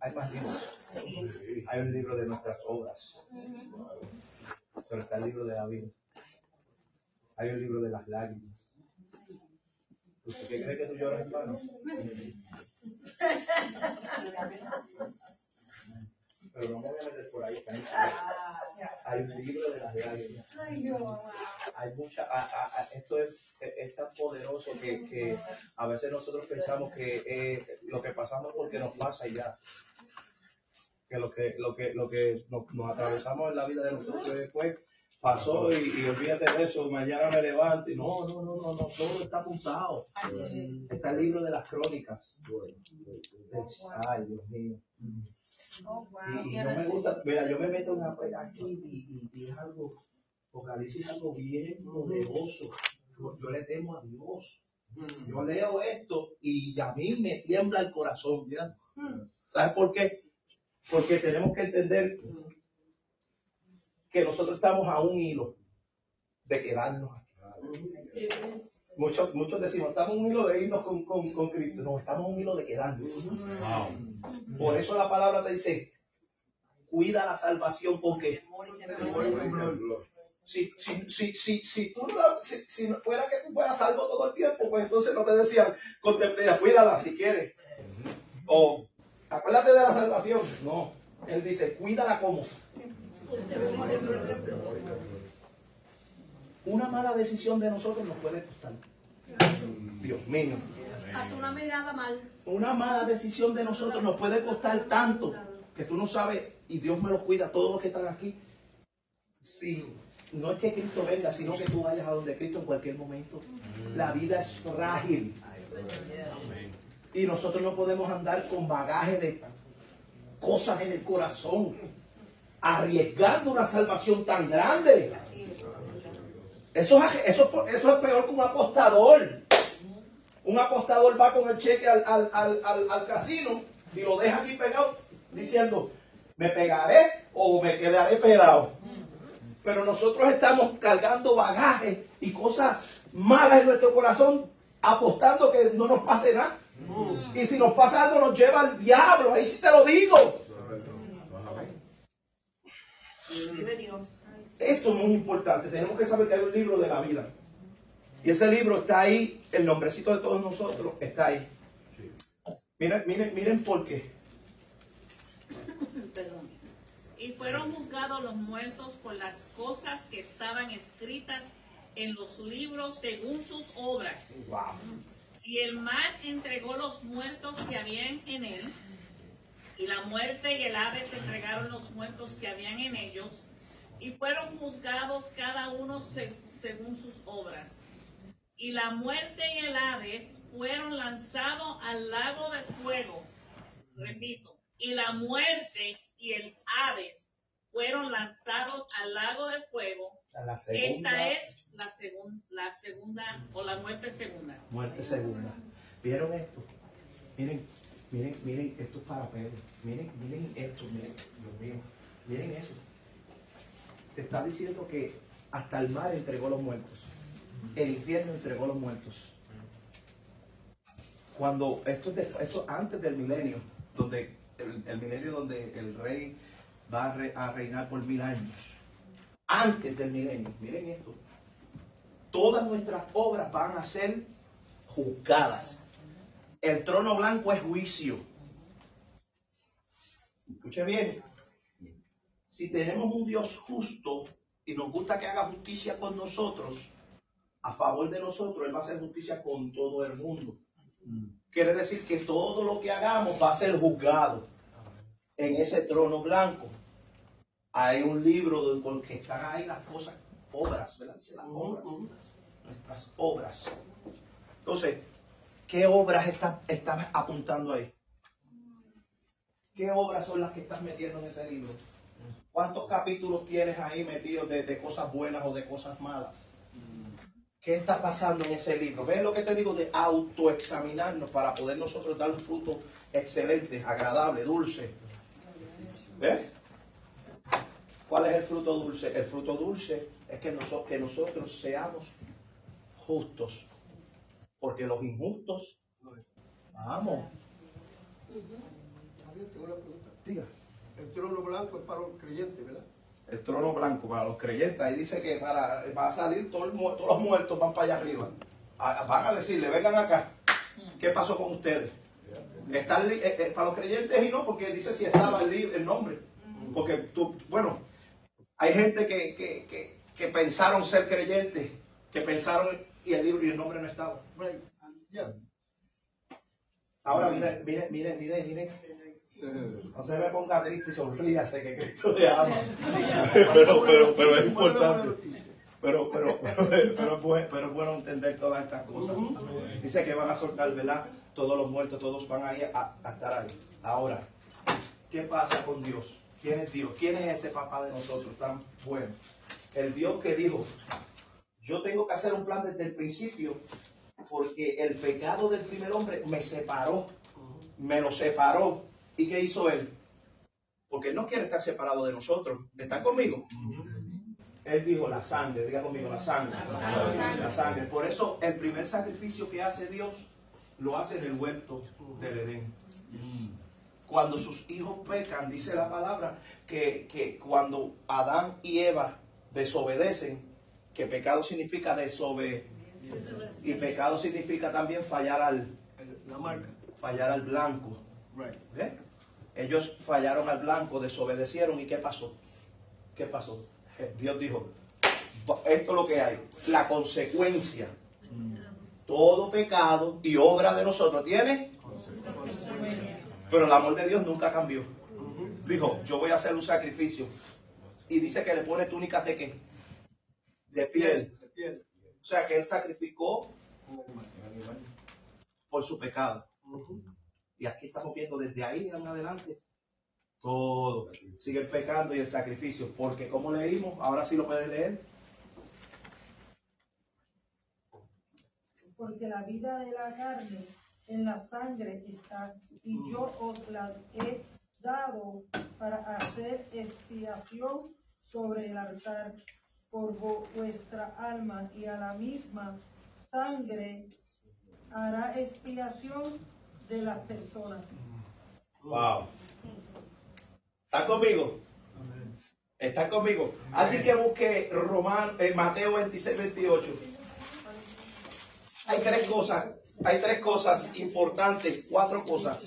Hay más libros. Hay un libro de nuestras obras. Pero está el libro de la vida. Hay un libro de las lágrimas. ¿Usted qué cree que tú lloras, hermano? Pero no me voy a meter por ahí. está en- Hay un libro de las lágrimas. Hay mucha, a- a- a- esto es, es tan poderoso que, que a veces nosotros pensamos que eh, lo que pasamos porque nos pasa y ya. Que lo que, lo que, lo que nos, nos atravesamos en la vida de nosotros después pasó y, y olvídate de eso, mañana me levanto y no, no, no, no, no, todo está apuntado. Está el libro de las crónicas. Ay, Dios mío. Oh, wow. Y, y no me gusta, mira, yo me meto en pe- aquí y, y- y es algo, Apocalipsis es algo bien poderoso. Yo, yo le temo a Dios. Yo leo esto y a mí me tiembla el corazón, ¿ya? ¿Sabes por qué? Porque tenemos que entender que nosotros estamos a un hilo de quedarnos aquí. Muchos, muchos decimos, estamos a un hilo de irnos con, con, con Cristo. No, estamos a un hilo de quedarnos. Por eso la palabra te dice, cuida la salvación porque si, si, si, si, si tú no, si, si no fuera que tú fueras salvo todo el tiempo, pues entonces no te decían, contemplea, cuídala si quieres. O acuérdate de la salvación. No, él dice, cuídala como. Una mala decisión de nosotros nos puede costar. Dios mío. Hasta una mirada mal. Una mala decisión de nosotros nos puede costar tanto que tú no sabes, y Dios me lo cuida, todos los que están aquí. Si no es que Cristo venga, sino que tú vayas a donde Cristo en cualquier momento. La vida es frágil. Y nosotros no podemos andar con bagaje de cosas en el corazón, arriesgando una salvación tan grande. Eso es, eso, es- eso es peor que un apostador. Un apostador va con el cheque al, al, al, al, al casino y lo deja aquí pegado diciendo, me pegaré o me quedaré pegado. Pero nosotros estamos cargando bagaje y cosas malas en nuestro corazón, apostando que no nos pase nada. Y si nos pasa algo nos lleva al diablo, ahí sí te lo digo. Esto es muy importante, tenemos que saber que hay un libro de la vida. Y ese libro está ahí, el nombrecito de todos nosotros está ahí. Miren, miren, miren por qué. Perdón. Y fueron juzgados los muertos por las cosas que estaban escritas en los libros según sus obras. Wow. Y el mar entregó los muertos que habían en él, y la muerte y el Hades entregaron los muertos que habían en ellos, y fueron juzgados cada uno se- según sus obras. Y la muerte y el Hades fueron lanzados al lago de fuego. Repito, y la muerte y el Hades fueron lanzados al lago de fuego. La segunda Esta es la, segun- la segunda o la muerte segunda. muerte segunda. ¿Vieron esto? Miren, miren, miren, esto es para Pedro. Miren, miren esto, miren, Dios mío. Miren eso. Te está diciendo que hasta el mar entregó los muertos. El infierno entregó los muertos. Cuando esto es, de- esto antes del milenio, donde el, milenio donde el rey va a reinar por mil años. Antes del milenio, miren esto. Todas nuestras obras van a ser juzgadas. El trono blanco es juicio. Escuche bien. Si tenemos un Dios justo y nos gusta que haga justicia con nosotros, a favor de nosotros, Él va a hacer justicia con todo el mundo. Quiere decir que todo lo que hagamos va a ser juzgado en ese trono blanco. Hay un libro con que están ahí las cosas, obras, ¿verdad? Dice las obras, nuestras obras. Entonces, ¿qué obras estás estás apuntando ahí? ¿Qué obras son las que estás metiendo en ese libro? ¿Cuántos capítulos tienes ahí metidos de, de cosas buenas o de cosas malas? ¿Qué está pasando en ese libro? ¿Ves lo que te digo de autoexaminarnos para poder nosotros dar un fruto excelente, agradable, dulce? ¿Ves? ¿Cuál es el fruto dulce? El fruto dulce es que, noso- que nosotros seamos justos. Porque los injustos, vamos, Javier, tengo una pregunta. diga. El trono blanco es para los creyentes, ¿verdad? El trono blanco para los creyentes. Ahí dice que para, va a salir todo el todos los muertos van para allá arriba. A- van a decirle, vengan acá. ¿Qué pasó con ustedes? Están li- eh, eh, para los creyentes y no, porque dice si estaba el, el nombre. Porque tú, bueno, hay gente que, que, que, que pensaron ser creyentes, que pensaron y el libro y el nombre no estaba. Right. Yeah. Ahora mire, mire, mire, mire, mire. No se me ponga triste y sonríase que Cristo le ama. pero, pero, pero es importante. Pero, pero, pero, pero, es bueno, pero es bueno entender todas estas cosas. Dice que van a soltar, ¿verdad? Todos los muertos, todos van a ir a, a estar ahí. Ahora, ¿qué pasa con Dios? ¿Quién es Dios? ¿Quién es ese papá de nosotros tan bueno? El Dios que dijo, yo tengo que hacer un plan desde el principio porque el pecado del primer hombre me separó, me lo separó. ¿Y qué hizo él? Porque él no quiere estar separado de nosotros. ¿Están conmigo? Él dijo la sangre, diga conmigo la sangre. La sangre. Por eso el primer sacrificio que hace Dios lo hace en el huerto del Edén. Cuando sus hijos pecan, dice la palabra, que, que cuando Adán y Eva desobedecen, que pecado significa desobedecer, y pecado significa también fallar al, La marca. fallar al blanco. Right. ¿Ve? Ellos fallaron al blanco, desobedecieron y ¿qué pasó? ¿Qué pasó? Eh, Dios dijo, "Va- esto es lo que hay, la consecuencia. Todo pecado y obra de nosotros tiene, pero el amor de Dios nunca cambió. Dijo, yo voy a hacer un sacrificio. Y dice que le pone túnicas de qué? De piel. O sea que él sacrificó por su pecado. Y aquí estamos viendo desde ahí en adelante todo. Sigue el pecado y el sacrificio. Porque como leímos, ahora sí lo puedes leer. porque la vida de la carne en la sangre está, y yo os la he dado para hacer expiación sobre el altar por vuestra alma, y a la misma sangre hará expiación de las personas. Wow. ¿Están conmigo? ¿Están conmigo? Alguien que busque Román, eh, Mateo 26, 28. Hay tres cosas, hay tres cosas importantes, cuatro cosas.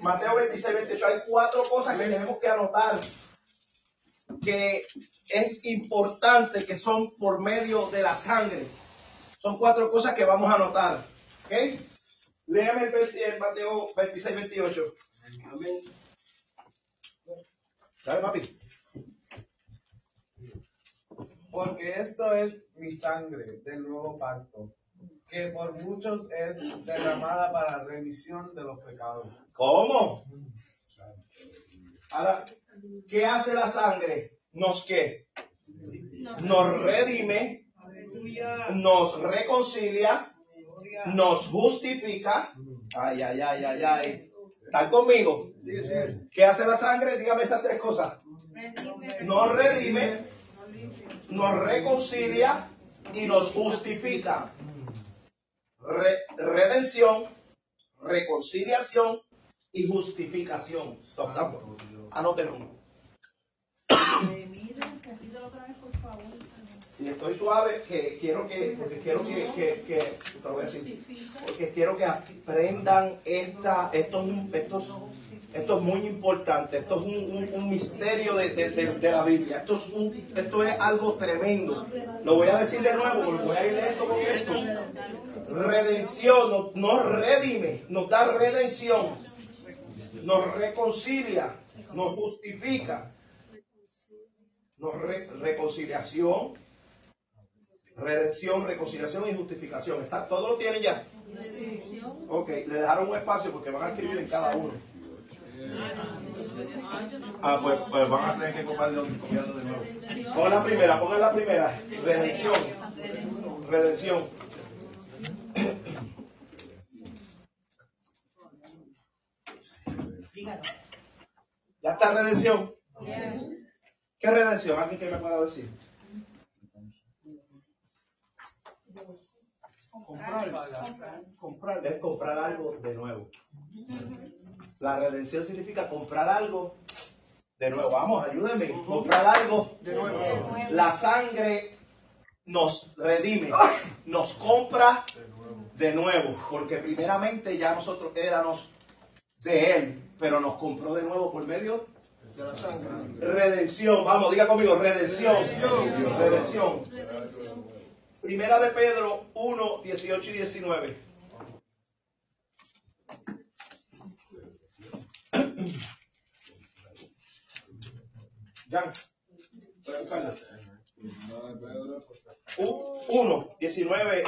Mateo 26, 28. Hay cuatro cosas que tenemos que anotar que es importante que son por medio de la sangre. Son cuatro cosas que vamos a anotar. ¿Ok? Léame el, 20 el Mateo 26, 28. Amén. Dale, papi. Porque esto es mi sangre del nuevo pacto, que por muchos es derramada para remisión de los pecados. ¿Cómo? Ahora, ¿Qué hace la sangre? Nos qué? Nos redime, nos reconcilia, nos justifica. Ay, ay, ay, ay, ay. ¿Están conmigo? ¿Qué hace la sangre? Dígame esas tres cosas. Nos redime, nos reconcilia y nos justifica. Re- redención, reconciliación y justificación. Anótenlo. Si estoy suave, que quiero que, porque quiero que, que, que lo voy a decir, porque quiero que aprendan esta, esto es, un- esto es, muy importante, esto es un, un- misterio de, de- de- la Biblia, esto es, un- esto es algo tremendo. Lo voy a decir de nuevo, porque voy a ir lento con esto. Redención, nos, nos redime, nos da redención, nos reconcilia, nos justifica, nos re- reconciliación, redención, reconciliación y justificación. ¿Está? ¿Todo lo tienen ya? Ok, le dejaron un espacio porque van a escribir en cada uno. Ah, pues, pues van a tener que copiarlo de nuevo. Pon la primera, pongan la primera. Redención. Redención. ¿Ya está redención? ¿Qué redención? ¿Alguien que me pueda decir? Comprar, comprar. Es comprar algo de nuevo. La redención significa comprar algo de nuevo. Vamos, ayúdenme. Comprar algo De nuevo. La sangre nos redime, nos compra de nuevo, porque primeramente ya nosotros éramos de Él, pero nos compró de nuevo por medio De la sangre. redención. Vamos, diga conmigo, redención. Redención. Primera de Pedro 1, 18 y 19. Jan, voy a buscarla. 1, 19,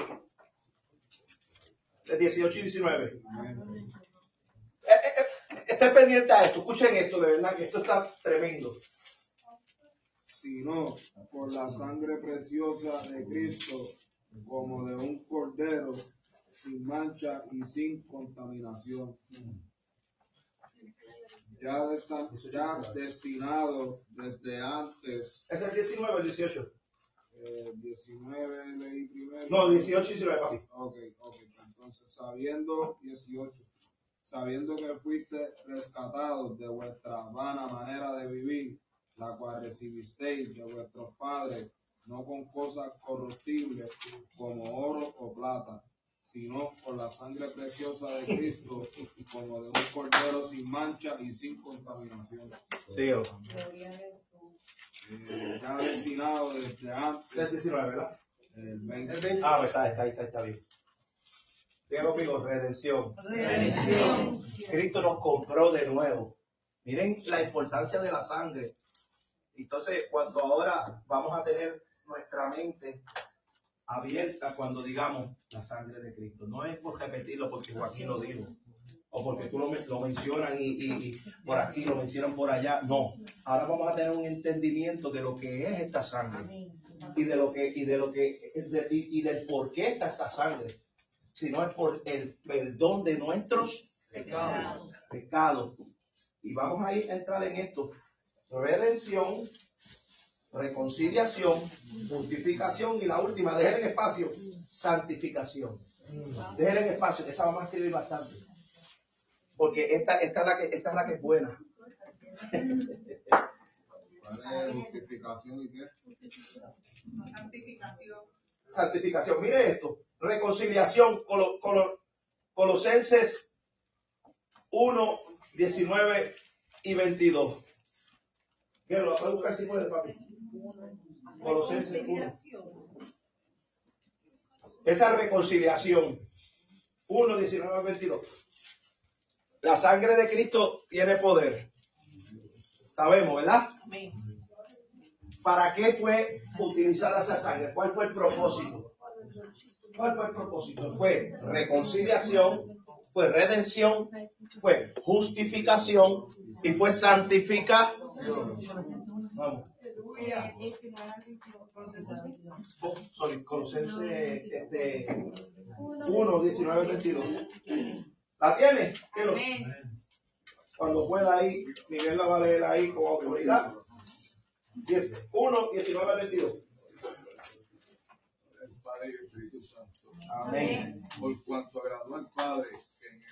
de 18 y 19. Eh, eh, eh, Estén pendientes a esto, escuchen esto, de verdad que esto está tremendo. Sino por la sangre preciosa de Cristo, como de un cordero sin mancha y sin contaminación. Ya, desta- ya destinado desde antes, ¿Es el 19 o el 18? eh, 19 leí primero. No, 18 y 19, papi. Ok, ok. Entonces, sabiendo, 18, sabiendo que fuiste rescatados de vuestra vana manera de vivir, la cual recibisteis de vuestros padres, no con cosas corruptibles como oro o plata, sino por la sangre preciosa de Cristo, como de un cordero sin mancha y sin contaminación. Sí, o- Eh, ya destinado desde es el antes, 19, ¿verdad? el 20. El 20. Ah, pues está, está, ahí, está, está bien. Diga conmigo, redención. Cristo nos compró de nuevo. Miren la importancia de la sangre. Entonces, cuando ahora vamos a tener nuestra mente abierta cuando digamos la sangre de Cristo. No es por repetirlo porque Joaquín lo dijo. O porque tú lo, lo mencionan y, y- y por aquí lo mencionan por allá. No. Ahora vamos a tener un entendimiento de lo que es esta sangre y de lo que y de lo que de- y, y del por qué está esta sangre sino es por el perdón de nuestros pecados pecados y vamos a ir a entrar en esto redención reconciliación justificación y la última dejen en espacio santificación dejen en espacio esa vamos a escribir bastante porque esta, esta es la que esta es la que es buena ¿Cuál es justificación y qué? Santificación. santificación. Mire esto, reconciliación, Colo- Colo- Colosenses 1, 19 y 22. Bien, lo puede buscar si puede, papi. Colosenses 1. Esa reconciliación, 1, 19 y 22. La sangre de Cristo tiene poder. Sabemos, ¿verdad? ¿Para qué fue utilizada esa sangre? ¿Cuál fue el propósito? ¿Cuál fue el propósito? Fue reconciliación, fue redención, fue justificación y fue santificación. Vamos. Oh, sorry, Colosenses este, 1, 19, 22. ¿La tiene? ¿Qué lo? Cuando pueda ahí, Miguel la va a leer ahí con autoridad. 1, 19, 22. el Padre y el Espíritu Santo. Amén. Por cuanto agradó al Padre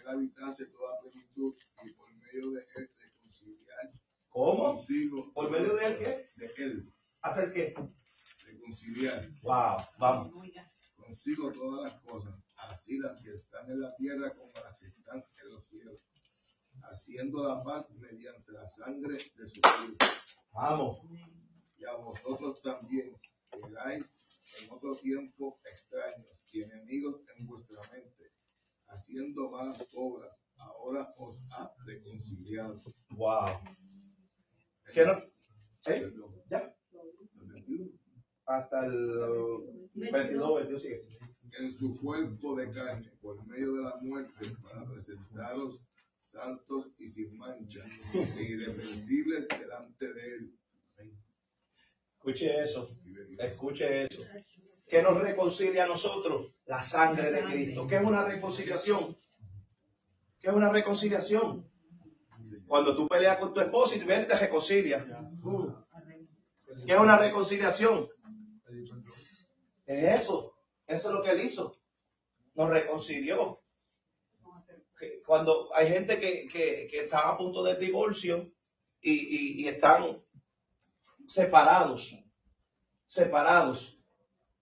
él habitase toda plenitud y por medio de él reconciliar ¿Cómo? consigo. ¿Por medio de él qué? De él, ¿Hacer qué? reconciliar Wow, vamos. consigo todas las cosas, así las que están en la tierra como las que están en los cielos, haciendo la paz mediante la sangre de su Hijo. Vamos. y a vosotros también, que en otro tiempo extraños y enemigos en vuestra mente, haciendo malas obras, ahora os ha reconciliado. Wow. ¿Qué no? ¿Eh? ¿Ya? el 21. Hasta el 22, 22 sigue. En su cuerpo de carne, por medio de la muerte, para presentaros santos y sin mancha, e irreprensibles delante de él. Escuche eso. Escuche eso. ¿Qué nos reconcilia a nosotros? La sangre de Cristo. ¿Qué es una reconciliación? ¿Qué es una reconciliación? Cuando tú peleas con tu esposo y viene y te reconcilia. ¿Qué es una reconciliación? Es eso. Eso es lo que él hizo. Nos reconcilió. Que Cuando hay gente que, que, que está a punto del divorcio y, y, y están separados, separados,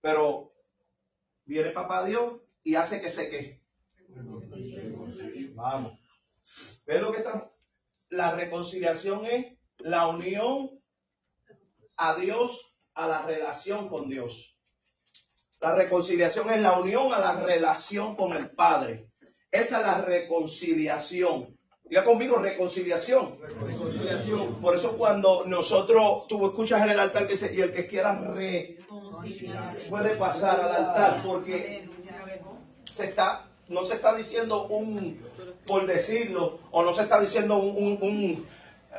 pero viene papá Dios y hace que se quede. Vamos. ¿Ves lo que estamos? La reconciliación es la unión a Dios, a la relación con Dios. La reconciliación es la unión a la relación con el Padre. Esa es la reconciliación. Diga conmigo, reconciliación. Reconciliación. Por eso cuando nosotros, tú escuchas en el altar que dice, y el que quiera puede pasar al altar, porque se está, no se está diciendo un, por decirlo, o no se está diciendo un, un, un,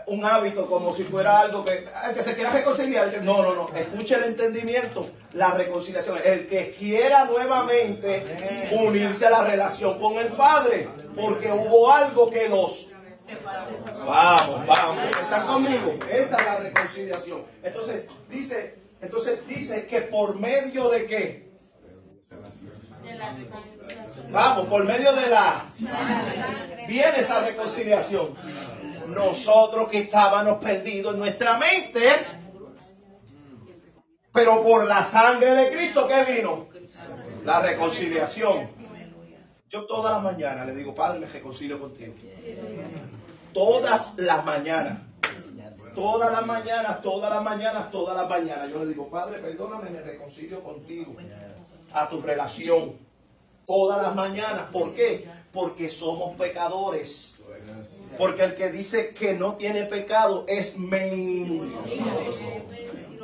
un hábito como si fuera algo que, el que se quiera reconciliar. que- No, no, no. Escuche el entendimiento, la reconciliación. El que quiera nuevamente unirse a la relación con el Padre, porque hubo algo que los Vamos, vamos, están conmigo. Esa es la reconciliación. Entonces dice, entonces dice que por medio de qué? Vamos, por medio de la viene esa reconciliación. Nosotros que estábamos perdidos en nuestra mente, pero por la sangre de Cristo que vino, la reconciliación. Yo todas las mañanas le digo, Padre, me reconcilio contigo. Todas las mañanas. Todas las mañanas, todas las mañanas, todas las mañanas. Yo le digo, Padre, perdóname, me reconcilio contigo. A tu relación. Todas las mañanas. ¿Por qué? Porque somos pecadores. Porque el que dice que no tiene pecado es mentiroso.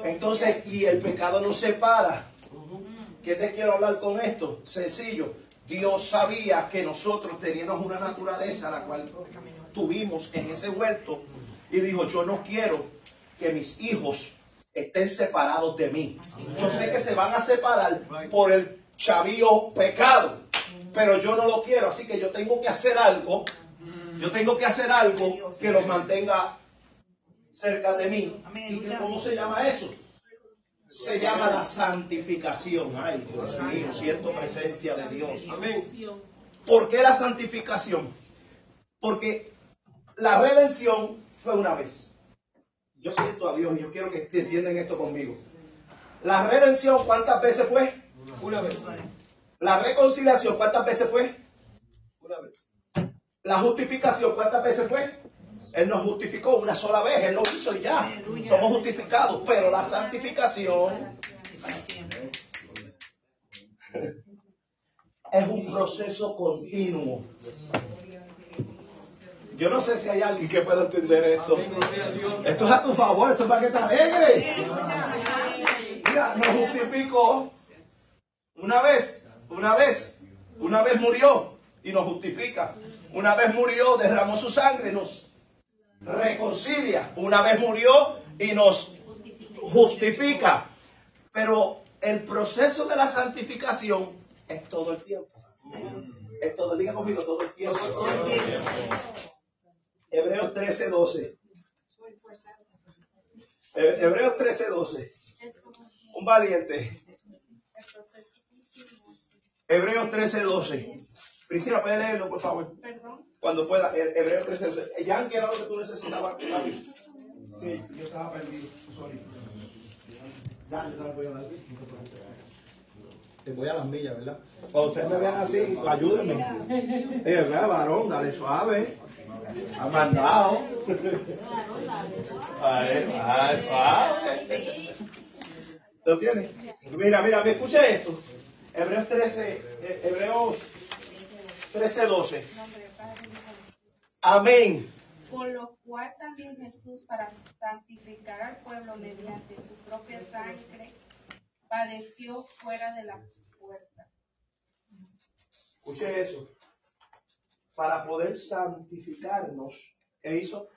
Entonces, y el pecado nos separa. ¿Qué te quiero hablar con esto? Sencillo. Dios sabía que nosotros teníamos una naturaleza la cual tuvimos en ese huerto y dijo, yo no quiero que mis hijos estén separados de mí. Yo sé que se van a separar por el chavío pecado, pero yo no lo quiero, así que yo tengo que hacer algo, yo tengo que hacer algo que los mantenga cerca de mí. ¿Y que- cómo se llama eso? Se llama la santificación. Ay, Dios mío, siento presencia de Dios. Amén. ¿Por qué la santificación? Porque la redención fue una vez. Yo siento a Dios y yo quiero que entiendan esto conmigo. La redención, ¿cuántas veces fue? Una vez. La reconciliación, ¿cuántas veces fue? Una vez. La justificación, ¿cuántas veces fue? Él nos justificó una sola vez, Él lo hizo y ya. Somos justificados, pero la santificación es un proceso continuo. Yo no sé si hay alguien que pueda entender esto. Esto es a tu favor, esto es para que te alegres. Mira, nos justificó una vez, una vez, una vez murió y nos justifica. Una vez murió, derramó su sangre y nos reconcilia. Una vez murió y nos justifica. Pero el proceso de la santificación es todo el tiempo. Es todo, diga conmigo, todo el tiempo. Hebreos 13, 12. He- Hebreos 13, 12. Un valiente. Hebreos 13, 12. Priscila, puede leerlo, por favor. Perdón. Cuando pueda. He- Hebreos 13, 12. Jan, ¿qué era lo que tú necesitabas? Sí, yo estaba perdido. Sorry. Ya, yo te la voy a dar. Te voy a las millas, ¿verdad? Cuando ustedes me vean así, ayúdenme. Eh, ¿verdad, varón? Dale suave. Ha mandado. Ay, ay, suave. ¿Lo tienes? Mira, mira, me escuche esto. Hebreos 13, eh, Hebreos 13, 12. Amén. Por lo cual también Jesús, para santificar al pueblo mediante su propia sangre, padeció fuera de las puertas. Escuche eso. Para poder santificarnos, ¿qué hizo?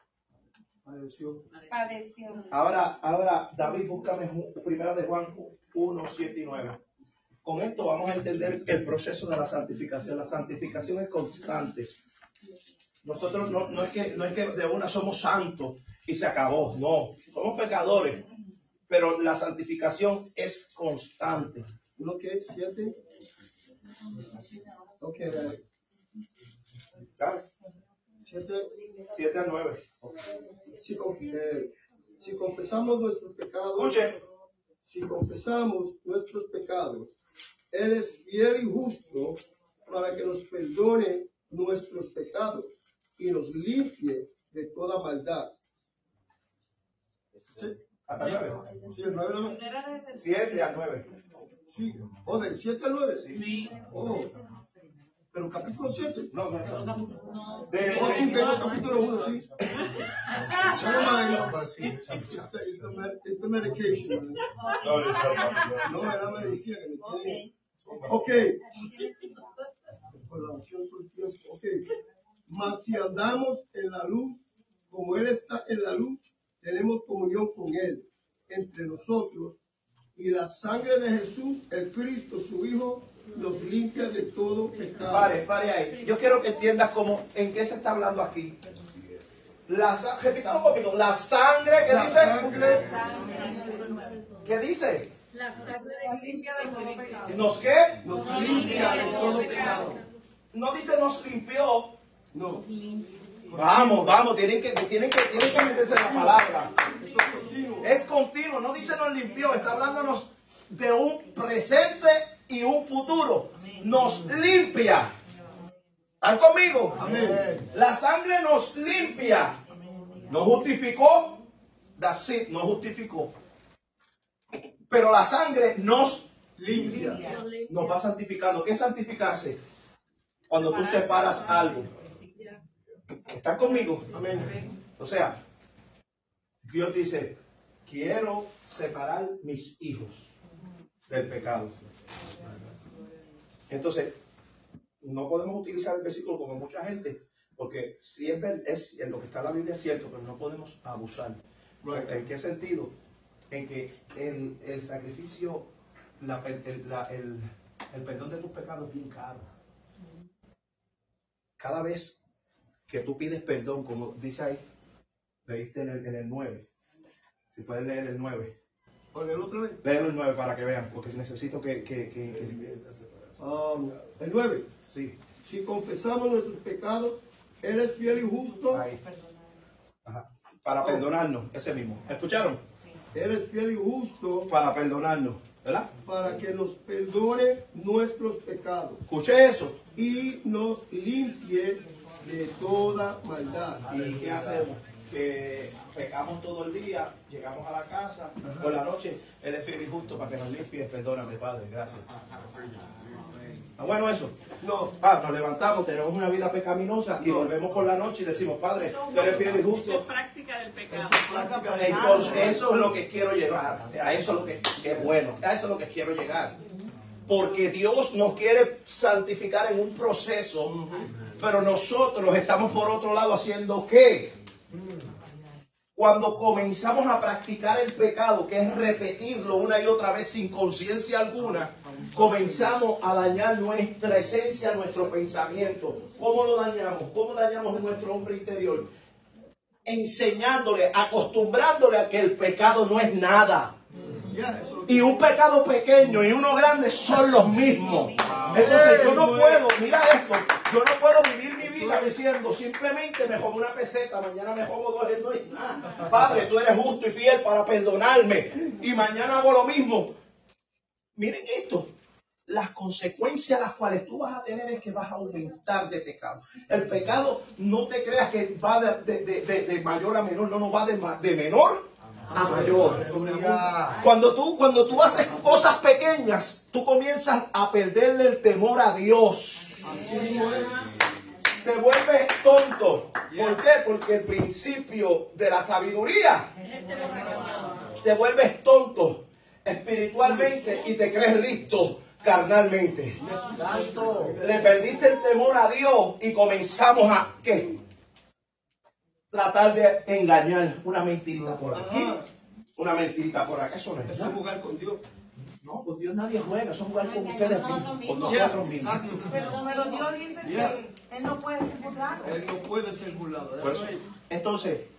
Padeció. Padeció. Ahora, ahora, David, búscame primera de Juan 1, 7 y 9. Con esto vamos a entender el proceso de la santificación. La santificación es constante. Nosotros no, no es que, no es que de una somos santos y se acabó. No, somos pecadores. Pero la santificación es constante. ¿Uno qué? ¿Siete? Ok, dale. Siete. 7 al 9. Si, eh, si confesamos nuestros pecados, si confesamos nuestros pecados, Él es fiel y justo para que nos perdone nuestros pecados y nos limpie de toda maldad. Sí, Hasta el 9. sí, el nueve no- 7 al 9. sí. ¿O del 7 al 9? Sí. Oh, pero capítulo 7. No, no, no. No. De- Oh, sí, de- tengo capítulo 1, sí. Never mind. It's the, it's the, med- it's the medication. No, era medicina. Ok. Ok. Mas si andamos en la luz, como Él está en la luz, tenemos comunión con Él, entre nosotros, y la sangre de Jesús, el Cristo, su Hijo, nos limpia de todo pecado. Pare, pare ahí. Yo quiero que entiendas cómo, en qué se está hablando aquí. La, repítalo conmigo. La sangre, ¿qué La dice? sangre ¿Qué dice? La sangre de limpia de todo pecado. ¿Nos qué? nos limpia de todo pecado. No dice nos limpió. No, Vamos, vamos, tienen que, tienen que, tienen que meterse en la palabra. eso es continuo. Es continuo, no dice nos limpió, está hablándonos de un presente y un futuro. Nos limpia. ¿Están conmigo? Amén. La sangre nos limpia. Nos justificó. That's it, nos justificó. Pero la sangre nos Limpia. nos va santificando. ¿Qué es santificarse? Cuando tú separas algo. ¿Están conmigo? Amén. O sea, Dios dice, quiero separar mis hijos del pecado. Entonces, no podemos utilizar el versículo como mucha gente, porque siempre es en lo que está en la Biblia es cierto, pero no podemos abusar. ¿En qué sentido? En que el, el sacrificio, la el, la- el- el perdón de tus pecados es bien caro. Cada vez que tú pides perdón, como dice ahí, leíste en el, en el 9. Si puedes leer el 9. ¿O el otro vez? Léelo el 9 para que vean, porque necesito que... que, que- que- el 9. sí, Si confesamos nuestros pecados, Él es fiel y justo. ahí. Ajá. Para perdonarnos, ese mismo. ¿Escucharon? Él es fiel y justo Para perdonarnos, ¿verdad? para que nos perdone nuestros pecados Escuché eso. y nos limpie de toda maldad. ¿Y qué hacemos? Que pecamos todo el día, llegamos a la casa, por la noche, Él es fiel y justo para que nos limpie. Perdóname, Padre, gracias. ¿Está bueno eso? No, Ah, nos levantamos, tenemos una vida pecaminosa y volvemos por la noche y decimos, Padre, tú eres fiel y Eso justo. es práctica del pecado. práctica de Entonces, eso es lo que quiero llegar. A eso es lo que, que es bueno. A eso es lo que quiero llegar. porque Dios nos quiere santificar en un proceso, pero nosotros estamos por otro lado haciendo qué? Cuando comenzamos a practicar el pecado, que es repetirlo una y otra vez sin conciencia alguna, comenzamos a dañar nuestra esencia, nuestro pensamiento. ¿Cómo lo dañamos? ¿Cómo dañamos nuestro hombre interior? Enseñándole, acostumbrándole a que el pecado no es nada. Y un pecado pequeño y uno grande son los mismos. Entonces yo no puedo, mira esto, yo no puedo vivir mi vida diciendo simplemente me jomo una peseta, mañana me jomo dos, no es nada. Padre, tú eres justo y fiel para perdonarme y mañana hago lo mismo. Miren esto, las consecuencias las cuales tú vas a tener es que vas a aumentar de pecado. El pecado no te creas que va de, de- de- de mayor a menor, no, no va de, de menor a mayor. Cuando tú, cuando tú haces cosas pequeñas, tú comienzas a perderle el temor a Dios. Te vuelves tonto. ¿Por qué? Porque el principio de la sabiduría te vuelves tonto espiritualmente y te crees listo carnalmente. Le perdiste el temor a Dios y comenzamos a ¿qué? Tratar de engañar una mentirita por aquí, una mentirita por acá. Eso no es Eso es nada. jugar con Dios. No, pues Dios nadie juega, eso es jugar con ustedes mismos, con nosotros mismos. Pero, pero Dios dice que Él no puede ser burlado. Él no puede ser burlado. Entonces.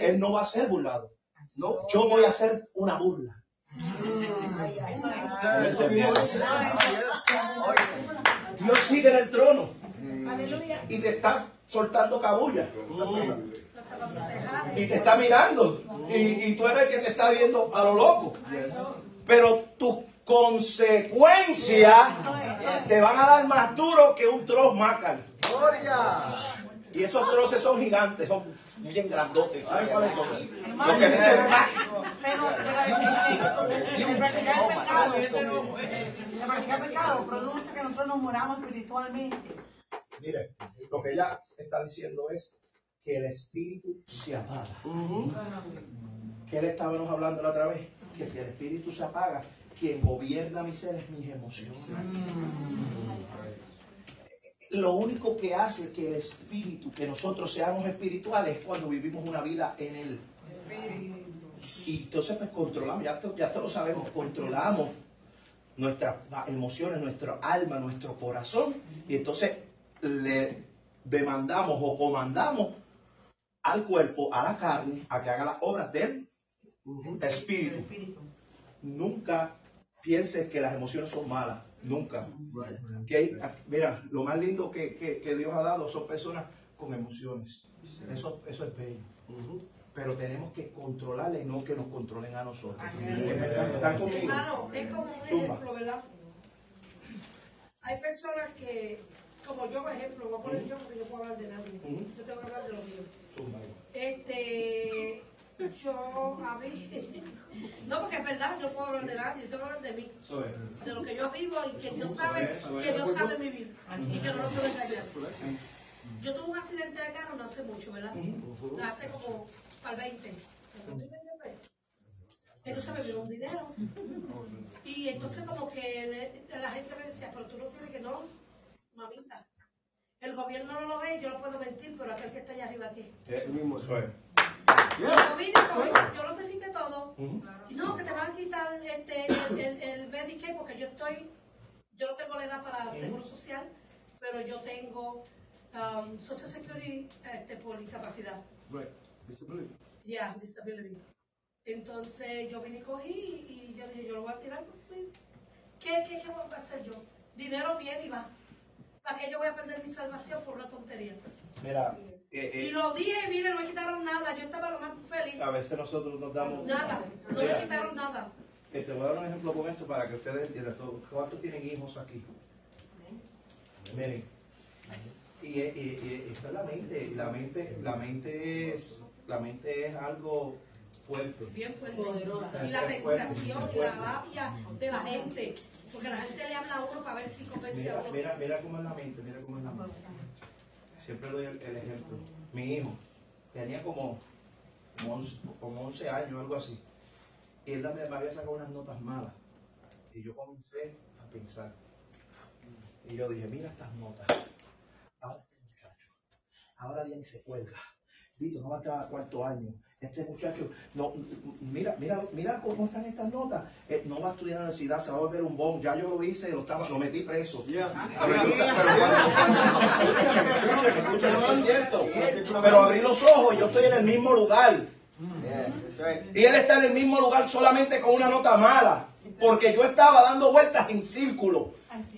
Él no va a ser burlado. No. Yo voy a hacer una burla. Dios sigue en el trono. Y te está soltando cabulla. Y te está mirando. Y, y tú eres el que te está viendo a lo loco. Pero tus consecuencias te van a dar más duro que un troz macal. Y esos troces son gigantes, son bien grandotes. ¿Sabes cuáles son? Los que Mac. Pero, pero el, el, el practicar el pecado, el practicar el pecado produce que nosotros nos moramos espiritualmente. Mire, lo que ella está diciendo es que el espíritu se apaga. ¿Qué le estábamos hablando la otra vez? Que si el espíritu se apaga, quien gobierna mi ser es mis emociones. Lo único que hace que el espíritu, que nosotros seamos espirituales, es cuando vivimos una vida en él. Y entonces pues controlamos, ya, ya te lo sabemos, controlamos nuestras emociones, nuestro alma, nuestro corazón. Y entonces le demandamos o comandamos al cuerpo, a la carne, a que haga las obras del espíritu. Nunca pienses que las emociones son malas. Nunca. Que hay- mira, lo más lindo que, que- que Dios ha dado son personas con emociones. Eso, eso es bello. Pero tenemos que controlarle y no que nos controlen a nosotros. ¿Están conmigo? Claro, es como un ejemplo, ¿verdad? Hay personas que, como yo, por ejemplo, voy a poner yo porque yo puedo hablar de nadie. Yo tengo que hablar de lo mío. Este, yo, a mí, no porque es verdad, yo puedo hablar de nadie, yo tengo que hablar de mí, es. de lo que yo vivo y que Dios sabe, que Dios sabe mi vida y que no lo puedo engañar. Yo tuve un accidente de carro no hace mucho, ¿verdad? Hace como para el 20. Entonces me dio un dinero. Y entonces como que la gente me decía, pero tú no tienes que no, mamita. El gobierno no lo ve, yo no puedo mentir, pero aquel que está allá arriba aquí. Eso mismo, eso vine yo lo verifiqué todo. No, que te van a quitar este, el, el, el Medicaid porque yo estoy, yo no tengo la edad para seguro social, pero yo tengo um, Social Security este, por discapacidad. Right. Disability. Ya, disability. Entonces yo vine y cogí y, y yo dije, yo lo voy a tirar. pues, ¿Qué, qué, qué voy a hacer yo? Dinero viene y va. ¿Para qué yo voy a perder mi salvación por una tontería? Mira, eh, Y lo dije y mire, no me quitaron nada. Yo estaba lo más feliz. a veces nosotros nos damos... Nada, no me quitaron nada. eh, te voy a dar un ejemplo con esto para que ustedes entiendan todo. ¿Cuántos tienen hijos aquí? Miren. Y, eh, y- y- esta es la mente. La mente, la mente es, la mente es algo fuerte. Bien fuerte. Y la tentación y la rabia de la gente. Porque la gente le habla a uno para ver si convence a uno. mira, mira cómo es la mente, mira cómo es la mente. Siempre doy el, ejemplo. Mi hijo tenía como, como, 11, como 11 años, algo así. Y él me, me había sacado unas notas malas. Y yo comencé a pensar. Y yo dije, mira estas notas. Ahora ahora viene y se cuelga. Dito, no va a entrar a cuarto año. Este muchacho, no, mira, mira, mira cómo están estas notas. Eh, no va a estudiar en la universidad, se va a volver un bon. Ya yo lo hice, lo estaba, lo metí preso. Pero, yo- pero cierto. Pero abrí los ojos y yo estoy en el mismo lugar. Y él está en el mismo lugar solamente con una nota mala. Porque yo estaba dando vueltas en círculo.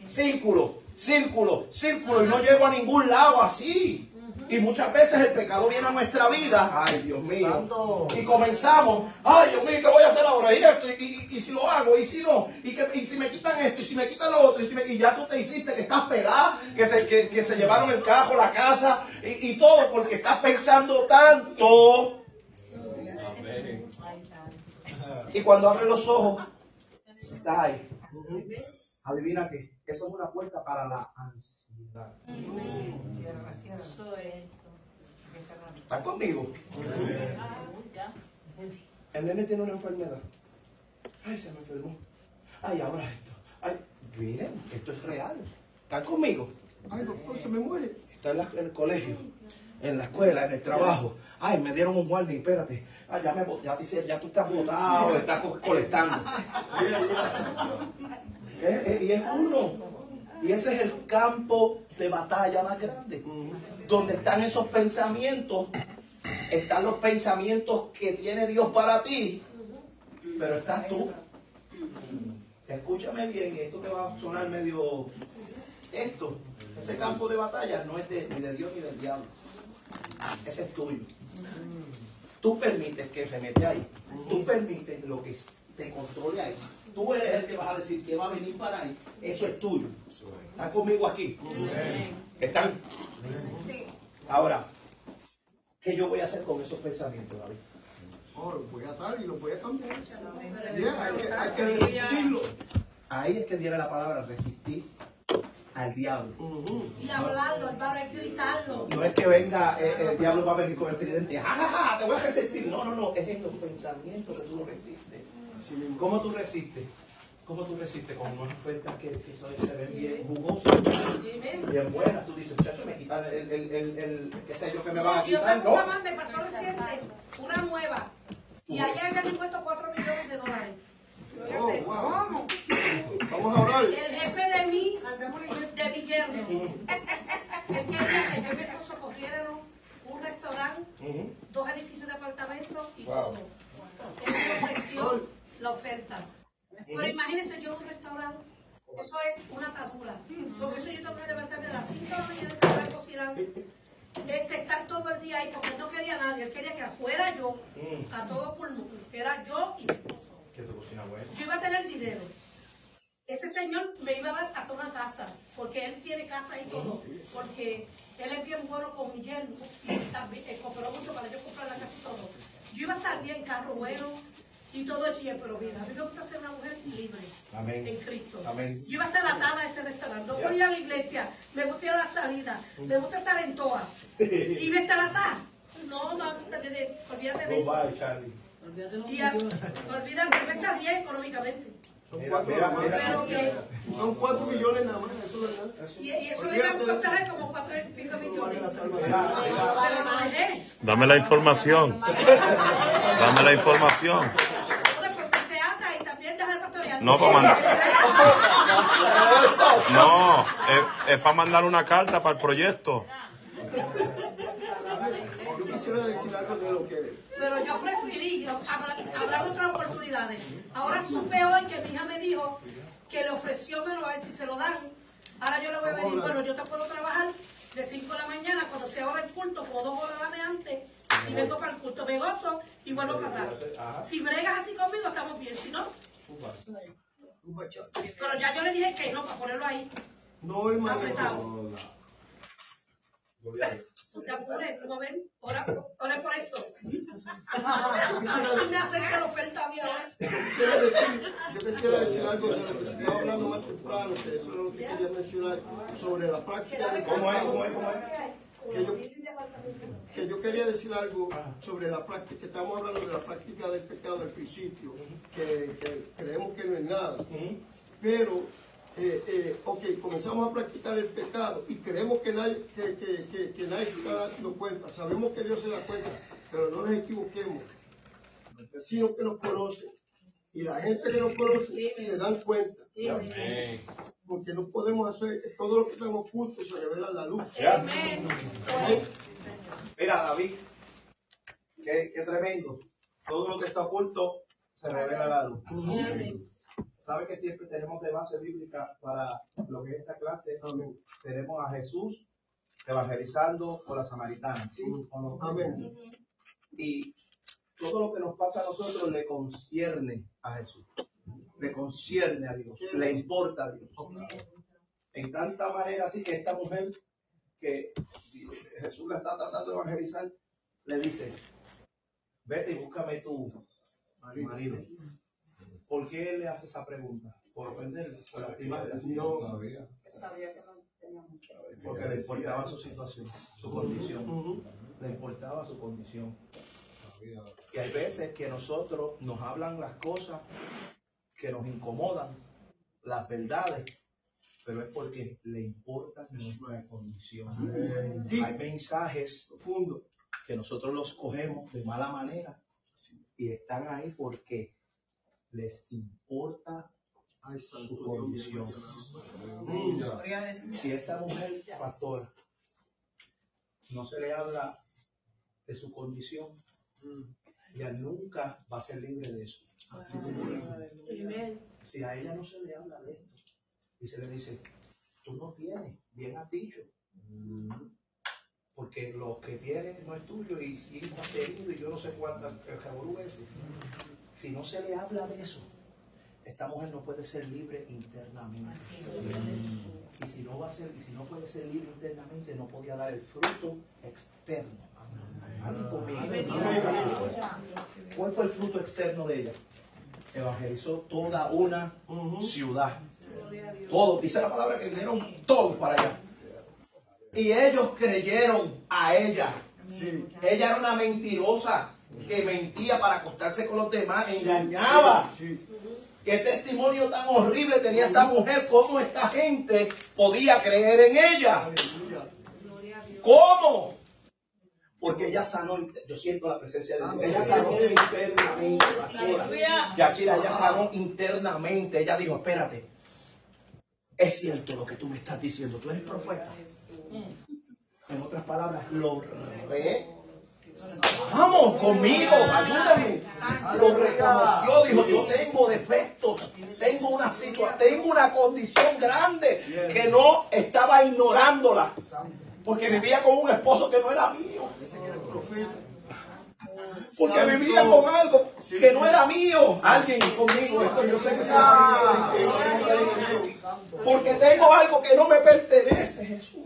Círculo, círculo, círculo. Y no llego a ningún lado así. Y muchas veces el pecado viene a nuestra vida. Ay, Dios mío. Y comenzamos. Ay, Dios mío, ¿qué voy a hacer ahora? Y esto, y, y- y si lo hago, y si no. Y, que, y si me quitan esto, y si me quitan lo otro. Y, si me- y ya tú te hiciste que estás pelada, que se, que, que se llevaron el carro, la casa, y, y todo, porque estás pensando tanto. Y cuando abre los ojos, está ahí. Adivina qué. Eso es una puerta para la ansiedad. ¿Están conmigo? El nene tiene una enfermedad. Ay, se me enfermó. Ay, ahora esto. Ay, miren, esto es real. ¿Están conmigo? Ay, doctor, se me muere. Está en, la- en el colegio, en la escuela, en el trabajo. Ay, me dieron un warning, espérate. Ay, ya, me, ya, dice, ya tú estás botado, estás co- colectando. Y es uno. Y ese es el campo de batalla más grande. Donde están esos pensamientos. Están los pensamientos que tiene Dios para ti. Pero estás tú. Escúchame bien, esto te va a sonar medio... Esto, ese campo de batalla no es de, ni de Dios ni del diablo. Ese es tuyo. Tú permites que se mete ahí. Tú permites lo que te controle ahí. Tú eres el que vas a decir que va a venir para ahí. Eso es tuyo. ¿Están conmigo aquí? ¿Están? Ahora, ¿qué yo voy a hacer con esos pensamientos, David? Oh, lo voy a atar y lo voy a cambiar. Yeah, hay, que, hay que resistirlo. Ahí es que viene la palabra resistir al diablo. Y hablarlo, hermano, hay que gritarlo. No es que venga, eh, el diablo va a venir con el tridente, ¡Ja, ja, ja! te voy a resistir. No, no, no, es en los pensamientos que tú lo resistes. ¿Cómo tú resistes? ¿Cómo tú resistes con unas ofertas que, que son- se ven bien jugosas, bien buenas? Tú dices, muchacho, me quitan el, el, el, el, qué sé yo que me van a quitar. No. más, me pasó reciente, una nueva. Y ayer habían impuesto 4 millones de dólares. Oh, wow. ¿Cómo? Vamos a orar. El jefe de mí, de mi yerno, él quería que yo y mi esposo corriéramos un restaurante, dos edificios de apartamentos y Wow. todo. Él me ofreció la oferta. Pero imagínense yo en un restaurante, eso es una atadura. Porque eso yo tengo que levantarme a las 5 de la mañana estar cocinando. Este, estar todo el día ahí porque él no quería a nadie, él quería que afuera yo, Mm. a todo pulmón, era yo y mi esposo. Que. Yo iba a tener dinero. Ese señor me iba a dar hasta una casa, porque él tiene casa y todo, porque él es bien bueno con mi yerno y también eh, cooperó mucho para yo comprar la casa y todo. Yo iba a estar bien, carro bueno y todo eso, y pero mira, a mí me gusta ser una mujer libre Amén. en Cristo. Amén. Yo iba a estar atada a ese restaurante, no podía ir a la iglesia, me gusta ir a la salida, me gusta estar en toa. ¿Y me estar atada? No, no, olvídate de olvídate de eso. Y a- olvídate, iba a estar bien económicamente. Son cuatro, mira, mira. Pero que, son cuatro millones nada más, eso es verdad. y, y eso le iba a costar como cuatro y pico millones. Dame la información. Dame la información. Todo porque se ata y también deja de pastorear. No, para mandar. No, es, es para mandar una carta para el proyecto. Yo quisiera decir algo de lo que Pero yo preferí, yo, habrá, habrá otras oportunidades. Ahora supe hoy que mi hija me dijo que le ofreció menos a ver si se lo dan. Ahora yo le voy a venir, bueno, yo te puedo trabajar de 5 de la mañana cuando se ahora el culto, como dos horas dame antes, y vengo para el culto, me gozo y vuelvo para atrás. Si bregas así conmigo, estamos bien, si no, pero ya yo le dije que no, para ponerlo ahí. no hermano. Apretado. No te apures, como ven, ora, ora por eso. A mí me acerca la oferta a mí ahora. Yo quisiera decir, algo de lo que se estaba hablando más temprano, que eso es lo que quería mencionar sobre la práctica del ¿Cómo es? pecado. ¿Cómo es? ¿Cómo es? Que yo, que yo quería decir algo sobre la práctica, que estamos hablando de la práctica del pecado al principio, que, que creemos que no es nada, pero eh, eh, ok, comenzamos a practicar el pecado y creemos que nadie, que, que, que, que nadie se está dando cuenta, sabemos que Dios se da cuenta, pero no nos equivoquemos, sino que nos conoce. Y la gente que nos conoce se dan cuenta. Porque no podemos hacer, todo lo que está oculto se revela la luz. Amén. Mira, David, qué, qué tremendo. Todo lo que está oculto se revela a la luz. Sabe que siempre tenemos de base bíblica para lo que es esta clase. Tenemos a Jesús evangelizando por la samaritana. ¿sí? Amén. Y todo lo que nos pasa a nosotros le concierne a Jesús. Le concierne a Dios. Le importa a Dios. En tanta manera así que esta mujer que Jesús la está tratando de evangelizar, le dice, vete y búscame tu marido. ¿Por qué él le hace esa pregunta? ¿Por ofenderle? ¿Por lastimarle? No, Sabía que no tenía mucho. porque le importaba su situación, su condición. Le importaba su condición. Y hay veces que nosotros nos hablan las cosas que nos incomodan, las verdades, pero es porque le importa nuestra condición. Sí. Hay mensajes profundos que nosotros los cogemos de mala manera y están ahí porque les importa su condición. Si esta mujer pastora no se le habla de su condición, ella nunca va a ser libre de eso. Si a ella no se le habla de esto y se le dice, tú no tienes, bien has dicho. Porque lo que tienes no es tuyo y si has tenido y yo no sé cuántas, el jaború ese. Si no se le habla de eso, esta mujer no puede ser libre internamente. Y si no va a ser, y si no puede ser libre internamente, no podía dar el fruto externo. ¿Cuál fue el fruto externo de ella? Evangelizó toda una ciudad. Todos, dice la palabra que vinieron todos para allá. Y ellos creyeron a ella. Ella era una mentirosa que mentía para acostarse con los demás, engañaba. ¿Qué testimonio tan horrible tenía esta mujer? ¿Cómo esta gente podía creer en ella? ¿Cómo? Porque ella sanó, yo siento la presencia de Dios. Ella sanó internamente. Yachira, ella sanó internamente. Ella dijo, espérate, es cierto lo que tú me estás diciendo, tú eres profeta. En otras palabras, lo re... Vamos conmigo, ayúdame. Lo reconoció, dijo, yo tengo defectos, tengo una situación, tengo una condición grande que no estaba ignorándola. Porque vivía con un esposo que no era mío. Porque vivía con algo que no era mío. Alguien conmigo, esto yo sé que se va Porque tengo algo que no me pertenece, Jesús.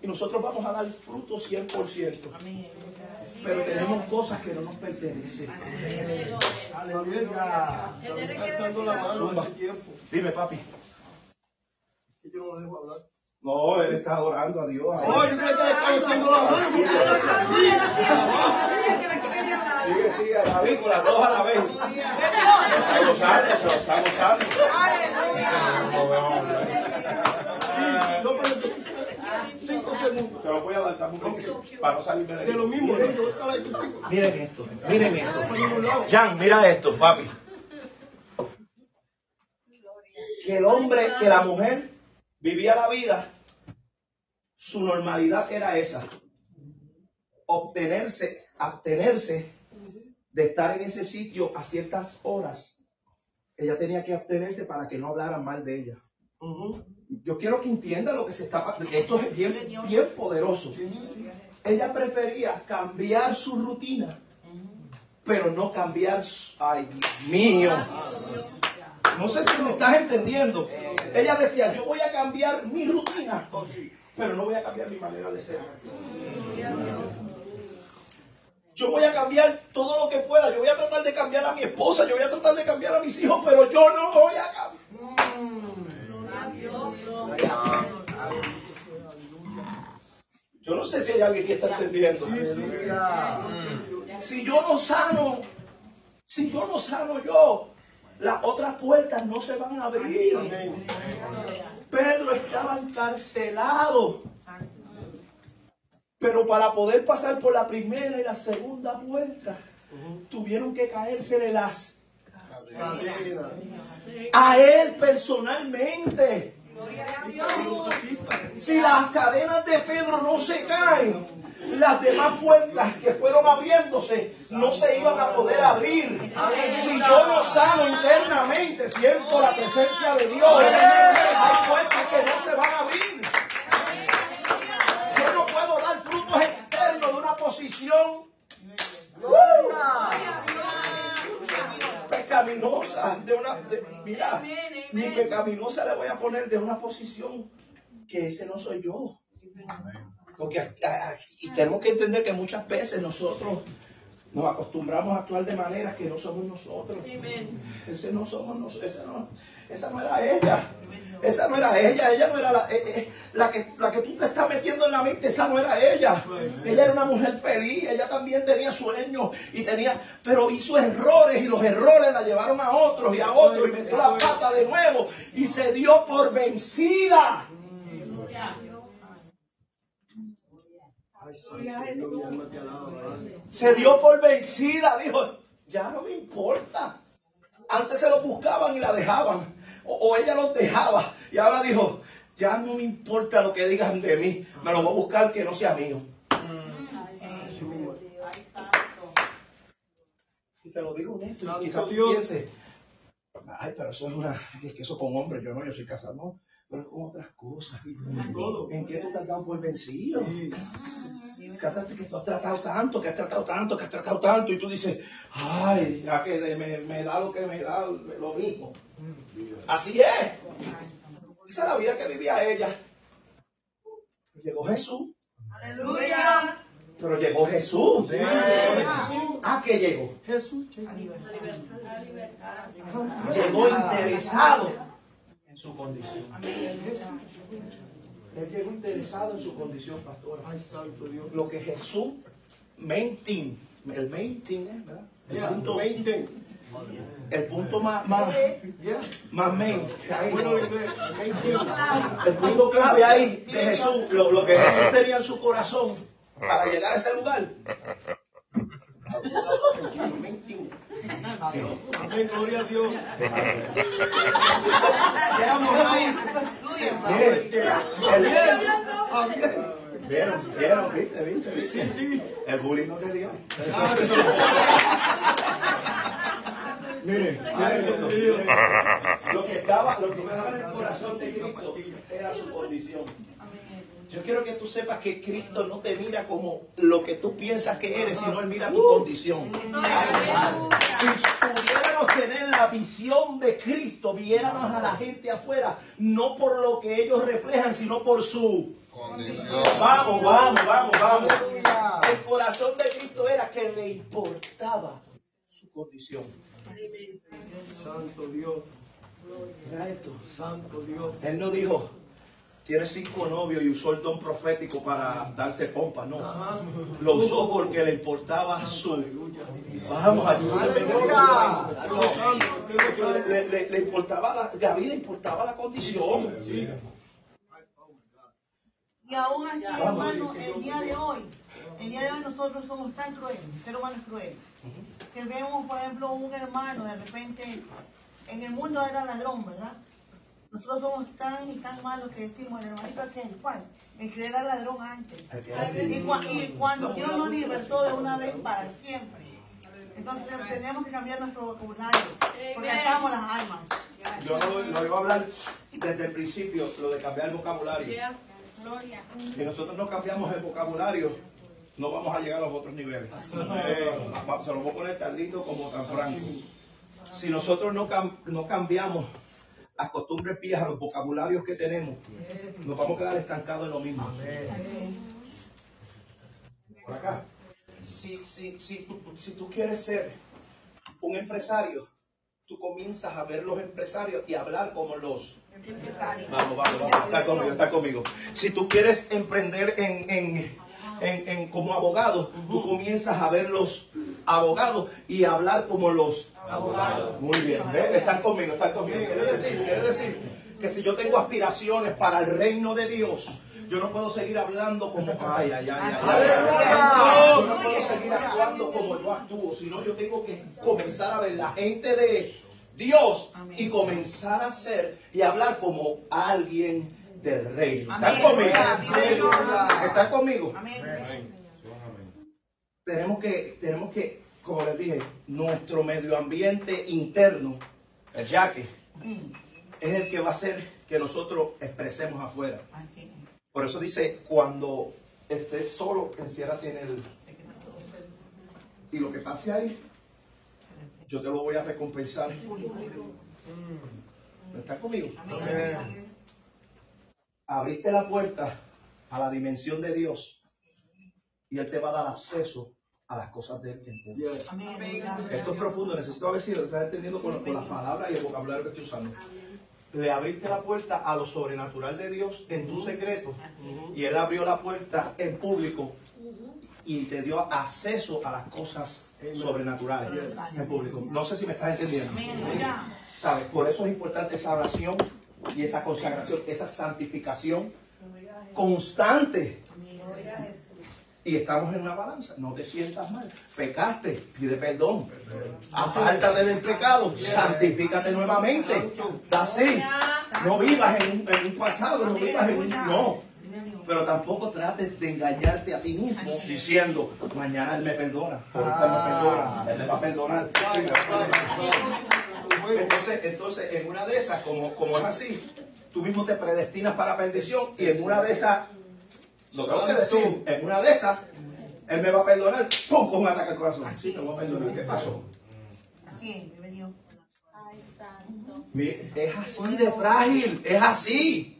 Y nosotros vamos a dar fruto 100%. Pero tenemos cosas que no nos pertenecen. Aleluya. Dime, papi. Yo no lo dejo hablar. No, él está adorando a Dios. Oh, yo creo que le están echando la mano. Sigue, sigue, a la vez, con las dos a la vez. Está gozando, se lo está gozando. No, pero cinco segundos. Te lo voy a dar también para no salirme de De lo mismo. Miren esto, miren esto. Jan, mira esto, papi. Que el hombre, que la mujer vivía la vida, su normalidad era esa. Obtenerse, abstenerse de estar en ese sitio a ciertas horas. Ella tenía que abstenerse para que no hablaran mal de ella. Yo quiero que entienda lo que se está Esto es bien, bien poderoso. Ella prefería cambiar su rutina, pero no cambiar su... ¡Ay, Dios mío! No sé si me estás entendiendo. Ella decía, yo voy a cambiar mi rutina, pero no voy a cambiar mi manera de ser. Yo voy a cambiar todo lo que pueda. Yo voy a tratar de cambiar a mi esposa, yo voy a tratar de cambiar a mis hijos, pero yo no voy a cambiar. Yo no sé si hay alguien que está entendiendo. Si yo no sano, si yo no sano yo, las otras puertas no se van a abrir. Pedro estaba encarcelado. Pero para poder pasar por la primera y la segunda puerta, tuvieron que caérsele las a él personalmente. Si las cadenas de Pedro no se caen, las demás puertas que fueron abriéndose no se iban a poder abrir. Si yo no sano internamente, siento la presencia de Dios, hay puertas que no se van a abrir. Yo no puedo dar frutos externos de una posición pecaminosa, de una, de- mira, ni pecaminosa le voy a poner de una posición que ese no soy yo. Porque a- a- y tenemos que entender que muchas veces nosotros nos acostumbramos a actuar de maneras que no somos nosotros. Ese no somos nosotros, ese no, esa no era ella. Esa no era ella, ella no era la, eh, eh, la, que, la que tú te estás metiendo en la mente, esa no era ella. Ella era una mujer feliz, ella también tenía sueños y tenía, pero hizo errores y los errores la llevaron a otros y a otros y metió la pata de nuevo y se dio por vencida. Se dio por vencida, dijo, ya no me importa. Antes se lo buscaban y la dejaban, o, o ella los dejaba, y ahora dijo, ya no me importa lo que digan de mí, me lo voy a buscar que no sea mío. Y te lo digo honesto, quizás ay, pero eso es una, es que eso con hombres, yo no, yo soy casado, no, pero con otras cosas. ¿En qué tú te has dado por vencido? Cállate que tú has tratado tanto, que has tratado tanto, que has tratado tanto, y tú dices, ay, ya que de- me, me da lo que me da lo mismo. Así es. Esa es la vida que vivía ella. Llegó Jesús. Aleluya. Pero llegó Jesús. Sí. ¿A qué llegó? Jesús. Llegó interesado su condición. Él llegó interesado en su condición, pastor. Ay, santo Dios. Lo que Jesús, main el main ¿eh? ¿verdad? El Yeah, punto, main el punto más, más, Yeah. más main. ahí. Bueno, inglés, main thing. El punto clave ahí de Jesús, lo, lo que Jesús tenía en su corazón para llegar a ese lugar. Main Amén, gloria a Dios. Veamos ahí. Bien. Vieron, vieron, viste, viste, viste. Sí, sí. El bullying no te dio. Miren. Lo que estaba, lo que estaba en el corazón de Cristo era su condición. Yo quiero que tú sepas que Cristo no te mira como lo que tú piensas que eres, sino Él mira tu condición. Si pudiéramos tener la visión de Cristo, viéramos a la gente afuera, no por lo que ellos reflejan, sino por su Condición. Vamos, vamos, vamos, vamos. El corazón de Cristo era que le importaba su condición. Santo Dios. Mira esto. Santo Dios. Él no dijo, tiene cinco novios y usó el don profético para darse pompa, no. Lo usó porque le importaba su. Vamos, ayúdame. Le, le- le importaba la, Gaby le importaba la condición. Y aún así, hermano, el día de hoy, el día de hoy nosotros somos tan crueles, el ser humano es cruel, que vemos, por ejemplo, un hermano de repente, en el mundo era ladrón, ¿verdad? Nosotros somos tan y tan malos que decimos, el hermanito aquel, ¿cuál? El que era ladrón antes. Y, cua- y cuando Dios nos libertó de una vez para siempre. Entonces tenemos que cambiar nuestro vocabulario, porque atamos las almas. Yo no, no iba a hablar desde el principio, lo de cambiar el vocabulario. Si nosotros no cambiamos el vocabulario, no vamos a llegar a los otros niveles. Eh, se lo voy a poner tan lindo como tan franco. Si nosotros no, cam- no cambiamos las costumbres viejas, los vocabularios que tenemos, nos vamos a quedar estancados en lo mismo. Por acá. Si, si, si, tú, si tú quieres ser un empresario, tú comienzas a ver los empresarios y hablar como los Vamos, vamos, vamos. Está conmigo, está conmigo. Si tú quieres emprender en, en, en, en- como abogado, tú comienzas a ver los, abogados y hablar como los abogados. Muy bien, ¿ve? están conmigo, están conmigo. Quiere decir, quiere decir que si yo tengo aspiraciones para el reino de Dios, yo no puedo seguir hablando como, ay, ay, ay, ay, ay. Yo no puedo seguir actuando como yo actúo, sino yo tengo que comenzar a ver la gente de Dios y comenzar a ser y hablar como alguien del reino. ¿Están conmigo? ¿Están conmigo? Tenemos que, tenemos que, como les dije, nuestro medio ambiente interno, el yaque, es el que va a hacer que nosotros expresemos afuera. Por eso dice, cuando estés solo, enciérrate en el... Y lo que pase ahí, yo te lo voy a recompensar. ¿Estás conmigo? Abriste la puerta a la dimensión de Dios y Él te va a dar acceso a las cosas de Él en público. Esto es profundo, necesito a ver si lo estás entendiendo con, con las palabras y el vocabulario que estoy usando le abriste la puerta a lo sobrenatural de Dios en tu secreto y Él abrió la puerta en público y te dio acceso a las cosas sobrenaturales en público. No sé si me estás entendiendo. ¿Sabes? Por eso es importante esa oración y esa consagración, esa santificación constante. Y estamos en una balanza. No te sientas mal. Pecaste, pide perdón. Apártate del pecado, santifícate nuevamente. Así. No vivas en, un- en un pasado, no vivas en un. No. Pero tampoco trates de engañarte a ti mismo diciendo, mañana Él me perdona, ahorita Él perdona, me va a perdonar. Entonces, entonces, en una de esas, como, como es así, tú mismo te predestinas para perdición y en una de esas, lo tengo que decir, en una de esas, Él me va a perdonar, ¡pum! con un ataque al corazón. Sí, te voy a perdonar. ¿Qué pasó? Así es, bienvenido. Mi- Es así de frágil, es así.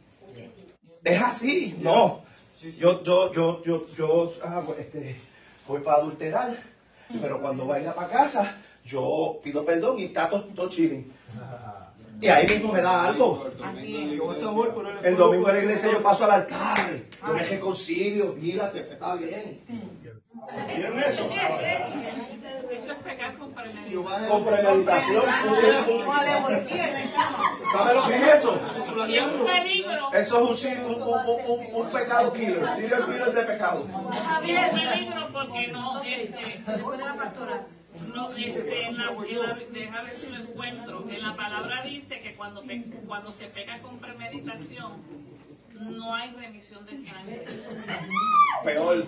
Es así, no. Yo, yo, yo, yo, yo ah, este, voy para adulterar, pero cuando vaya para casa, yo pido perdón y está todo, todo chilling. Y ahí mismo me da algo. El domingo en la iglesia yo paso al alcalde, yo me reconcilio, mira que está bien. ¿Vieron eso? Eso es pecar con premeditación. Con premeditación. ¿Sabe lo que es eso? Y es un peligro. Eso es un, un, un, un- un pecado killer, serial killer de pecado. Y es un peligro porque no, este, no, este, en la, en la, deja ver si lo encuentro. En la palabra dice que cuando, pe- cuando se pega con premeditación, no hay remisión de sangre. Peor.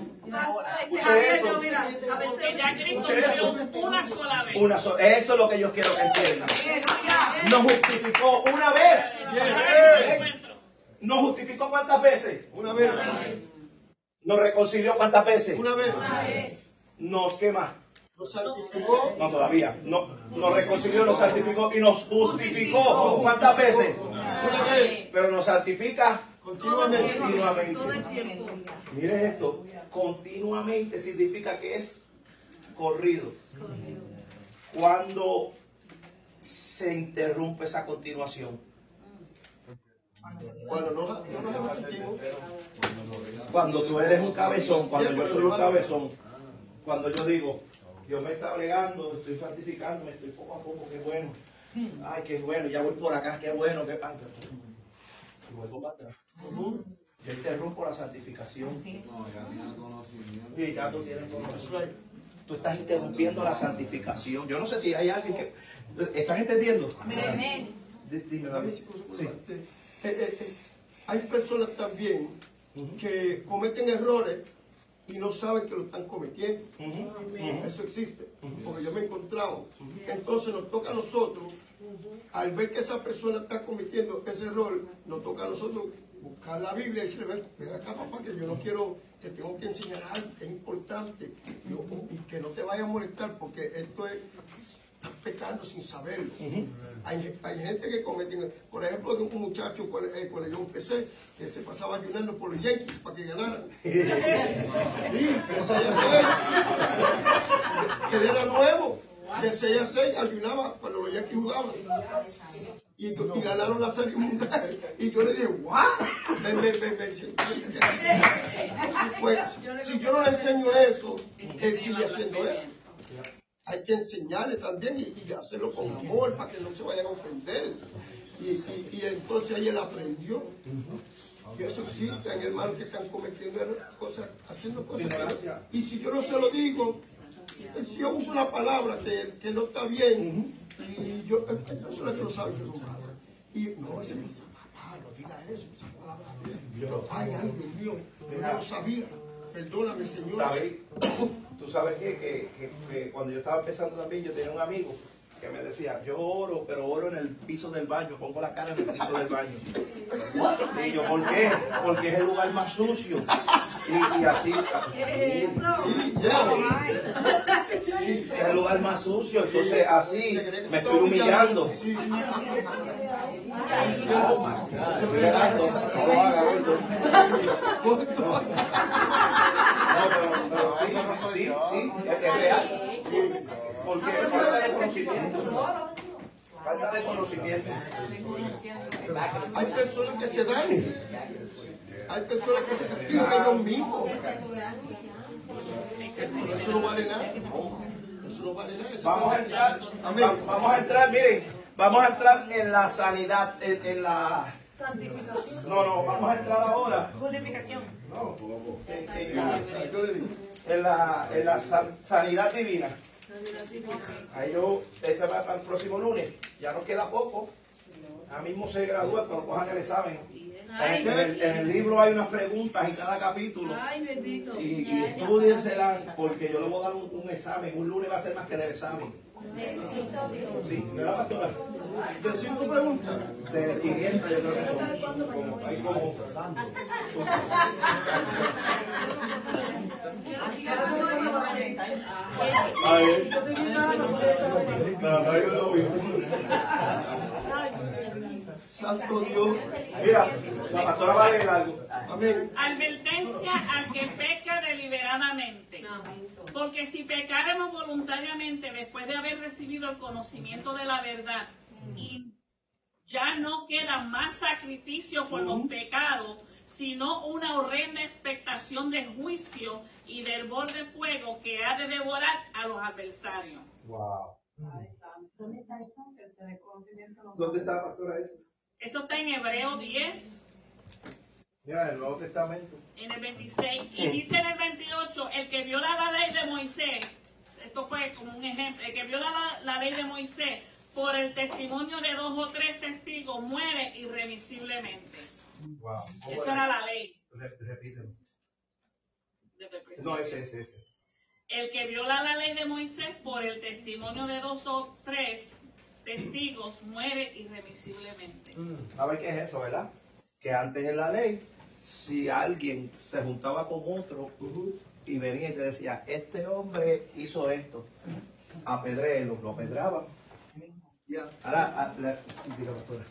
Escuche esto. Porque ya Cristo Escuche esto. murió una sola vez. Una so- Eso es lo que yo quiero que entiendan. Nos justificó una vez. Nos justificó cuántas veces? Una vez. Nos reconcilió cuántas veces? Una vez. Nos santificó. No todavía. No, nos reconcilió, nos santificó y nos justificó. ¿Cuántas veces? Una vez. Pero nos santifica continuamente. continuamente. Mire esto. Continuamente significa que es corrido. Cuando se interrumpe esa continuación. No, nos Cuando tú eres un cabezón, cuando yo soy un cabezón, cuando yo digo, Dios me está bregando, estoy santificando, estoy poco a poco, qué bueno. Ay, qué bueno, ya voy por acá, qué bueno, qué pan. Y vuelvo para atrás. Yo interrumpo la santificación. No, ya tiene conocimiento. Y ya tú tienes conocimiento. Tú estás interrumpiendo la santificación. Yo no sé si hay alguien que... ¿Están entendiendo? Di- Dime, David. Sí. Eh, eh, eh, hay personas también que cometen errores y no saben que lo están cometiendo. Eso existe, porque yo me he encontrado. Entonces nos toca a nosotros, al ver que esa persona está cometiendo ese error, nos toca a nosotros buscar la Biblia y decirle, ven, ven acá papá, que yo no quiero, te tengo que enseñar algo que es importante Yo- y que no te vaya a molestar porque esto es, estás pecando sin saberlo. Hay, hay gente que cometen, por ejemplo, un muchacho cuando, eh, cuando yo empecé, que se pasaba ayunando por los Yankees para que ganaran. Sí, de 6 a 6. Él era nuevo, de 6 a 6 ayunaba cuando los Yankees jugaban. Y, y ganaron la serie mundial. Y yo le dije, siéntate. Pues, si yo no le enseño eso, él sigue haciendo eso. Hay que enseñarle también y, y hacerlo con amor para que no se vayan a ofender. Y, y, y entonces ahí él aprendió. Y eso existe en hermanos que están cometiendo cosas, haciendo cosas. que y si yo no se lo digo, si yo uso una palabra que, que no está bien, y yo, hay que no saben que son malas. Y no, ese no está no diga eso, esa palabra. Pero, ay, ay, Dios mío, no lo sabía. Perdóname, Señor. David, tú sabes que, que, que- que cuando yo estaba empezando también, yo tenía un amigo que me decía, yo oro, pero oro en el piso del baño, pongo la cara en el piso del baño. Y yo, ¿por qué? Porque es el lugar más sucio. Y, y así. Sí, ya. Sí, es el lugar más sucio, entonces así me estoy humillando. Sí. Estoy humillando. No lo haga, gordo. No, pero, pero sí, sí, sí, es, es real. Porque es falta de conocimiento. Falta de conocimiento. Hay personas que se dan. Hay personas que se castigan ellos mismos. Eso no vale nada. Eso no vale nada. Eso Vamos a no entrar, vamos a entrar, miren, vamos a entrar en la sanidad, en, en la... No, no, vamos a entrar ahora Justificación. en, en la, en la, en la san- sanidad divina. Ahí yo, ese va para el próximo lunes. Ya nos queda poco. Ya mismo se gradúa cuando cojan el examen. En el, en el libro hay unas preguntas en cada capítulo. Ay, bendito. Y, y estudienselas porque yo le voy a dar un, un examen. Un lunes va a ser más que del examen. Sí. De cinco preguntas. De 500 yo creo que son. Como, hay como... Santo Dios. Mira, la pastora va a leer algo. Amén. Advertencia al que peca deliberadamente. Porque si pecáramos voluntariamente después de haber recibido el conocimiento de la verdad y ya no queda más sacrificio por los pecados, sino una horrenda expectación del juicio y del borde de fuego que ha de devorar a los adversarios. Wow. ¿Dónde está eso? ¿Dónde está, pastora, eso? Eso está en Hebreo 10, Mira, en el Nuevo Testamento. en el 26, y dice en el 28, el que viola la ley de Moisés, esto fue como un ejemplo, el que viola la, la ley de Moisés por el testimonio de dos o tres testigos muere irremisiblemente. Wow. Eso era la ley. Re- Repítelo. Desde el principio. No, ese, ese, ese. El que viola la ley de Moisés por el testimonio de dos o tres testigos muere irremisiblemente. ¿Sabe qué es eso, verdad? Que antes en la ley, si alguien se juntaba con otro y venía y te decía, este hombre hizo esto, apedréelo, lo apedraban. Ahora, ah, la- sí, pastora.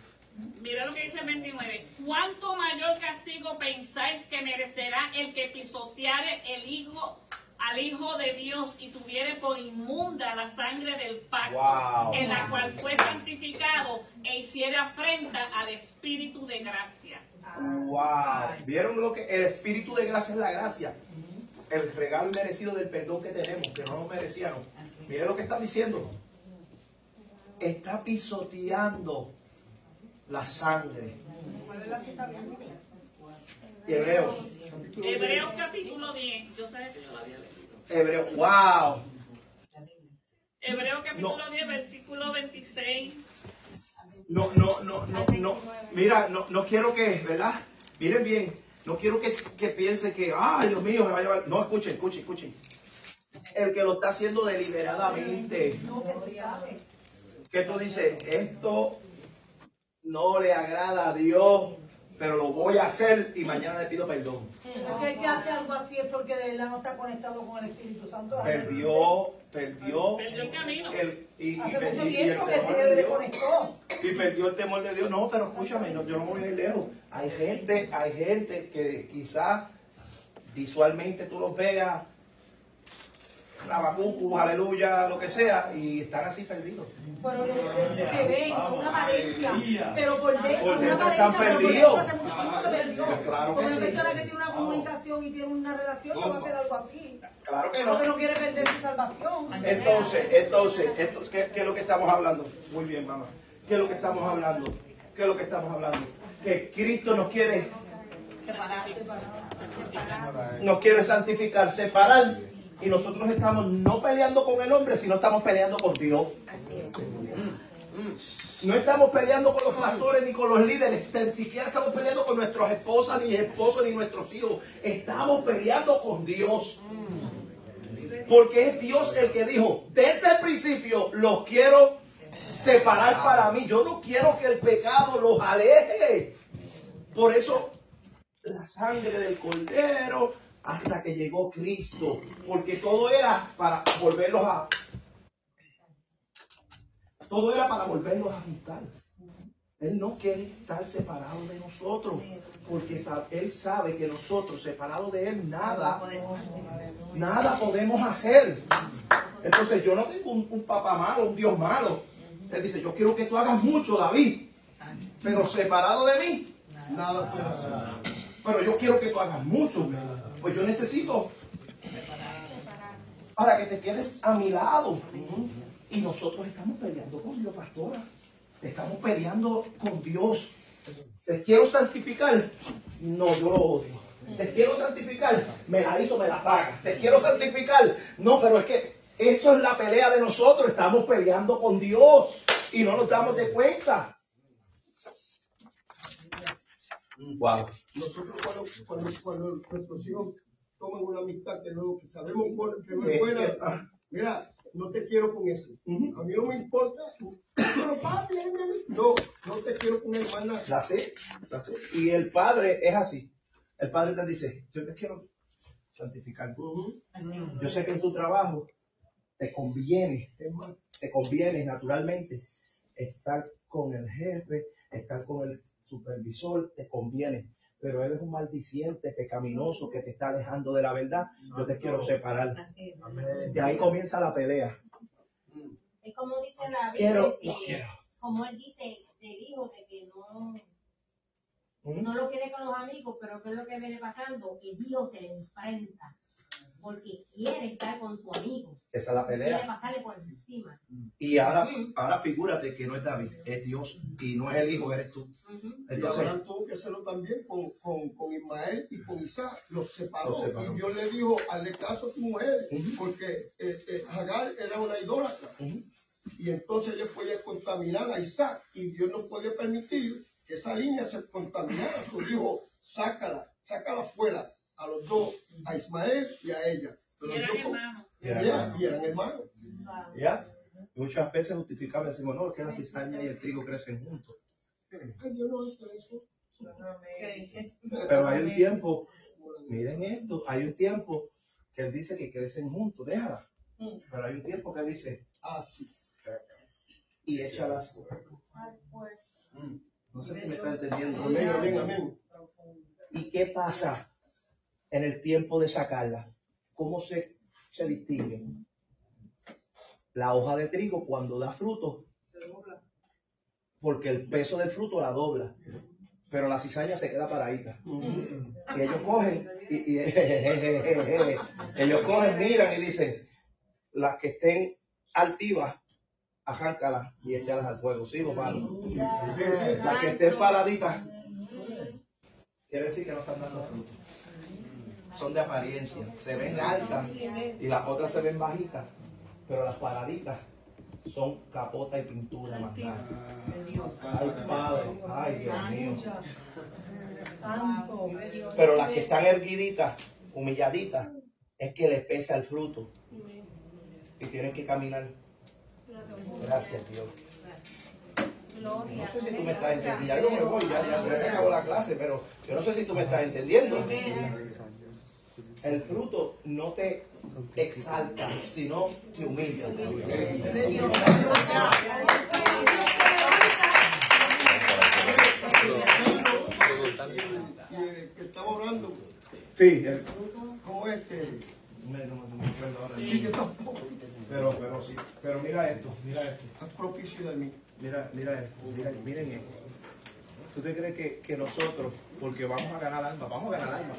Mira lo que dice el 29. ¿Cuánto mayor castigo pensáis que merecerá el que pisoteare el hijo al Hijo de Dios y tuviere por inmunda la sangre del pacto, Wow. en la cual fue santificado e hiciere afrenta al Espíritu de gracia? Wow. ¿Vieron lo que el espíritu de gracia es la gracia? El regalo merecido del perdón que tenemos, que no nos merecíamos. Miren lo que está diciendo. Está pisoteando la sangre. ¿Cuál es la cita bíblica? Hebreos. Hebreos capítulo 10. Yo sé que yo lo había leído. Hebreos. Wow. Hebreos capítulo 10, versículo 26. No, no, no, no, no. Mira, no, no quiero que, ¿verdad? Miren bien, no quiero que, que piensen que, ay, Dios mío, me va a llevar. No, escuchen, escuchen, escuchen. El que lo está haciendo deliberadamente. Que tú dices, esto no le agrada a Dios, pero lo voy a hacer y mañana le pido perdón. Porque el que hace algo así es porque de verdad no está conectado con el Espíritu Santo. Perdió, perdió. Perdió el camino. el- y, Hace mucho y- tiempo que desconectó. perdió el temor de Dios. No, pero escúchame, no, yo no voy a ir lejos. Hay gente, hay gente que quizás visualmente tú los veas, Rabacucu, aleluya, lo que sea, y están así perdidos. Pero de- de- que ven con una apariencia, pero por dentro, Por una dentro están perdidos. Pues claro que Como una sí. persona que tiene una comunicación y tiene una relación, no va a hacer algo así. Claro que bueno. Porque no quiere vender su salvación. Entonces, entonces, entonces ¿qué, qué es lo que estamos hablando? Muy bien, mamá. ¿Qué es lo que estamos hablando? ¿Qué es lo que estamos hablando? Que Cristo nos quiere, nos quiere santificar, separar. Y nosotros estamos no peleando con el hombre, sino estamos peleando con Dios. No estamos peleando con los pastores ni con los líderes, ni siquiera estamos peleando con nuestras esposas, ni esposos, ni nuestros hijos. Estamos peleando con Dios. Porque es Dios el que dijo, desde el principio los quiero separar para mí. Yo no quiero que el pecado los aleje. Por eso la sangre del cordero hasta que llegó Cristo. Porque todo era para volverlos a... Todo era para volverlos a juntar. Él no quiere estar separado de nosotros, porque Él sabe que nosotros, separados de Él, nada, nada podemos hacer. Entonces yo no tengo un, papá malo, un Dios malo. Él dice, yo quiero que tú hagas mucho, David, pero separado de mí, nada puedes hacer. Pero yo quiero que tú hagas mucho, pues yo necesito para que te quedes a mi lado. Y nosotros estamos peleando con Dios, pastora. Estamos peleando con Dios. ¿Te quiero santificar? No, yo lo odio. ¿Te quiero santificar? Me la hizo, me la paga. ¿Te quiero santificar? No, pero es que eso es la pelea de nosotros. Estamos peleando con Dios y no nos damos de cuenta. Wow. Nosotros cuando, cuando, cuando nuestros hijos toman una amistad que no, que sabemos por- que no es buena, mira, no te quiero con eso. A mí no me importa. Pero papi. No, no te quiero con hermana. That's it, that's it. Y el padre es así. El padre te dice, yo te quiero santificar. Yo sé que en tu trabajo te conviene, te conviene naturalmente estar con el jefe, estar con el supervisor, te conviene. Pero él es un maldiciente, pecaminoso, que te está alejando de la verdad. Yo te quiero separar. De ahí comienza la pelea. Es como dice la Quiero, Biblia, no que, quiero. como él dice del hijo, de que no, Ujú. no lo quiere con los amigos, pero ¿qué es lo que viene pasando? El hijo se le enfrenta, porque quiere estar con su amigo. Esa es la Quiere pelea. pasarle por encima. Y ahora, ahora figúrate que no es David, es Dios. Y no es el hijo, eres tú. Y Entonces, Abraham tuvo que hacerlo también con, con, con Ismael y con Isaac. Los separó. Los separó. Y Dios le dijo, hazle caso a tu mujer, porque eh, eh, Hagar era una idólatra. Y entonces ella podía contaminar a Isaac. Y Dios no podía permitir que esa línea se contaminara. Su dijo, sácala, sácala fuera a los dos, a Ismael y a ella. Pero Y eran con- hermanos. Y eran, y eran hermanos. ¿ya? Muchas veces justificamos, decimos, no, es que la cizaña y el trigo crecen juntos. Ay, Dios no eso. Pero hay un tiempo, miren esto, hay un tiempo que él dice que crecen juntos, déjala. Pero hay un tiempo que dice, así. Y échalas. Mm, No sé si me está entendiendo. Amén, amén, amén. ¿Y qué pasa en el tiempo de sacarla? ¿Cómo se, se distingue? La hoja de trigo cuando da fruto, porque el peso del fruto la dobla, pero la cizaña se queda paradita. Y ellos cogen, y, y- ellos cogen, miran y dicen, las que estén altivas, arráncalas y échalas al fuego. Sí, palos. Las que estén paraditas, quiere decir que no están dando fruto. Son de apariencia, se ven altas y las otras se ven bajitas, pero las paraditas son capota y pintura más nada. Ay, Padre, ay, Dios mío. Pero las que están erguiditas, humilladitas, es que les pesa el fruto y tienen que caminar. Gracias, Dios. No sé si tú me estás entendiendo. Ya yo me voy, ya, ya, ya se acabó la clase, pero yo no sé si tú me estás entendiendo. El fruto no te exalta, sino te humilla. Que estaba orando, Sí, el- ¿cómo es que? me- no, no me acuerdo ahora. Sí, yo tampoco. Pero, pero sí, pero mira esto, mira esto. Haz propicio de mí. Mira, mira esto, mira, miren esto. ¿Tú te crees que, que nosotros, porque vamos a ganar alma, vamos a ganar alma?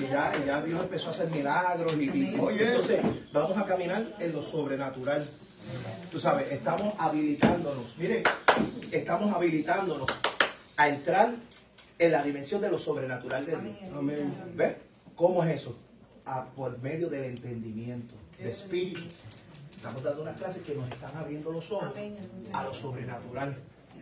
Y ya, ya Dios empezó a hacer milagros y, y- oye, entonces vamos a caminar en lo sobrenatural. Tú sabes, estamos habilitándonos. Miren, estamos habilitándonos a entrar en la dimensión de lo sobrenatural de Dios. Amén. ¿Ves? ¿Cómo es eso? Ah, por medio del entendimiento, de espíritu. Estamos dando unas clases que nos están abriendo los ojos a lo sobrenatural.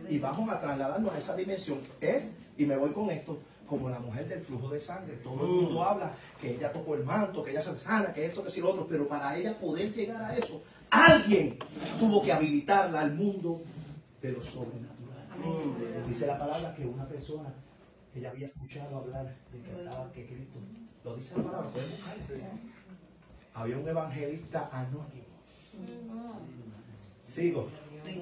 Y vamos a trasladarnos a esa dimensión. Es, y me voy con esto, como la mujer del flujo de sangre. Todo el mundo habla que ella tocó el manto, que ella se sana, que esto, que si lo otro. Pero para ella poder llegar a eso, alguien tuvo que habilitarla al mundo de lo sobrenatural. Dice la palabra que una persona, ella había escuchado hablar de que estaba que Cristo. Lo dice la palabra, pueden buscarse. Había un evangelista anónimo. Sigo.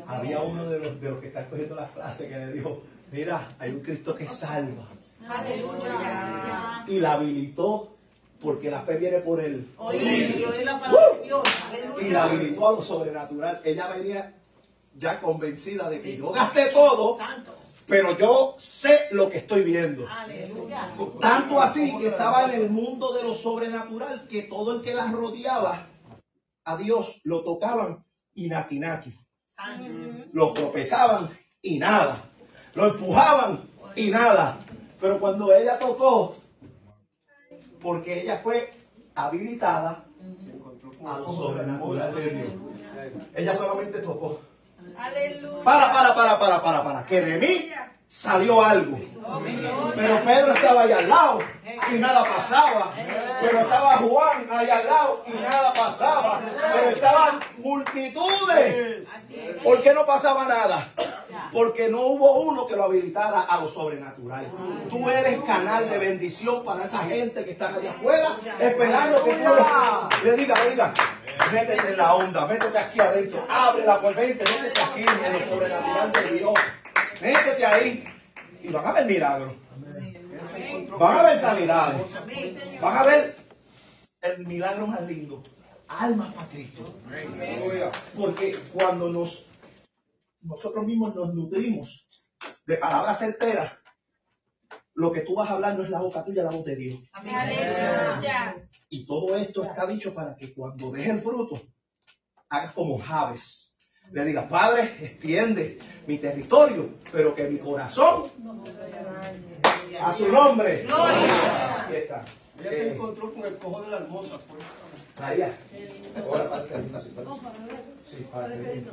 Había uno de los, de los que está cogiendo las clases que le dijo, mira, hay un Cristo que salva. Aleluya. Y la habilitó porque la fe viene por él. Oír y oír la palabra de Dios. Y la habilitó a lo sobrenatural. Ella venía ya convencida de que yo gasté todo, pero yo sé lo que estoy viendo. Aleluya. Tanto así que estaba en el mundo de lo sobrenatural que todo el que la rodeaba a Dios lo tocaban y naki naki. Lo tropezaban y nada. Lo empujaban y nada. Pero cuando ella tocó, porque ella fue habilitada a lo sobrenatural de Dios. Ella solamente tocó. Aleluya. Para, para, para, para, para, para. Que de mí salió algo. Pero Pedro estaba allá al lado y nada pasaba. Pero estaba Juan allá al lado y nada pasaba. Pero estaban multitudes. ¿Por qué no pasaba nada? Porque no hubo uno que lo habilitara a lo sobrenatural. Tú eres canal de bendición para esa gente que está allá afuera, esperando que tú le digas, le digas, métete en la onda, métete aquí adentro, abre la puerta, vente, métete aquí en lo sobrenatural de Dios. Métete ahí y van a ver milagros. Van a ver sanidades. Van a ver el milagro más lindo. Almas para Cristo. Porque cuando nos nosotros mismos nos nutrimos de palabras certeras, lo que tú vas a hablar no es la boca tuya, la voz de Dios. Y todo esto está dicho para que cuando des el fruto, hagas como Javes. Le digas, Padre, extiende mi territorio, pero que mi corazón a su nombre. Aquí está. Ella se Eh, encontró con el cojo de la hermosa. Pues. María. Ahora, Padre, Sí, Padre.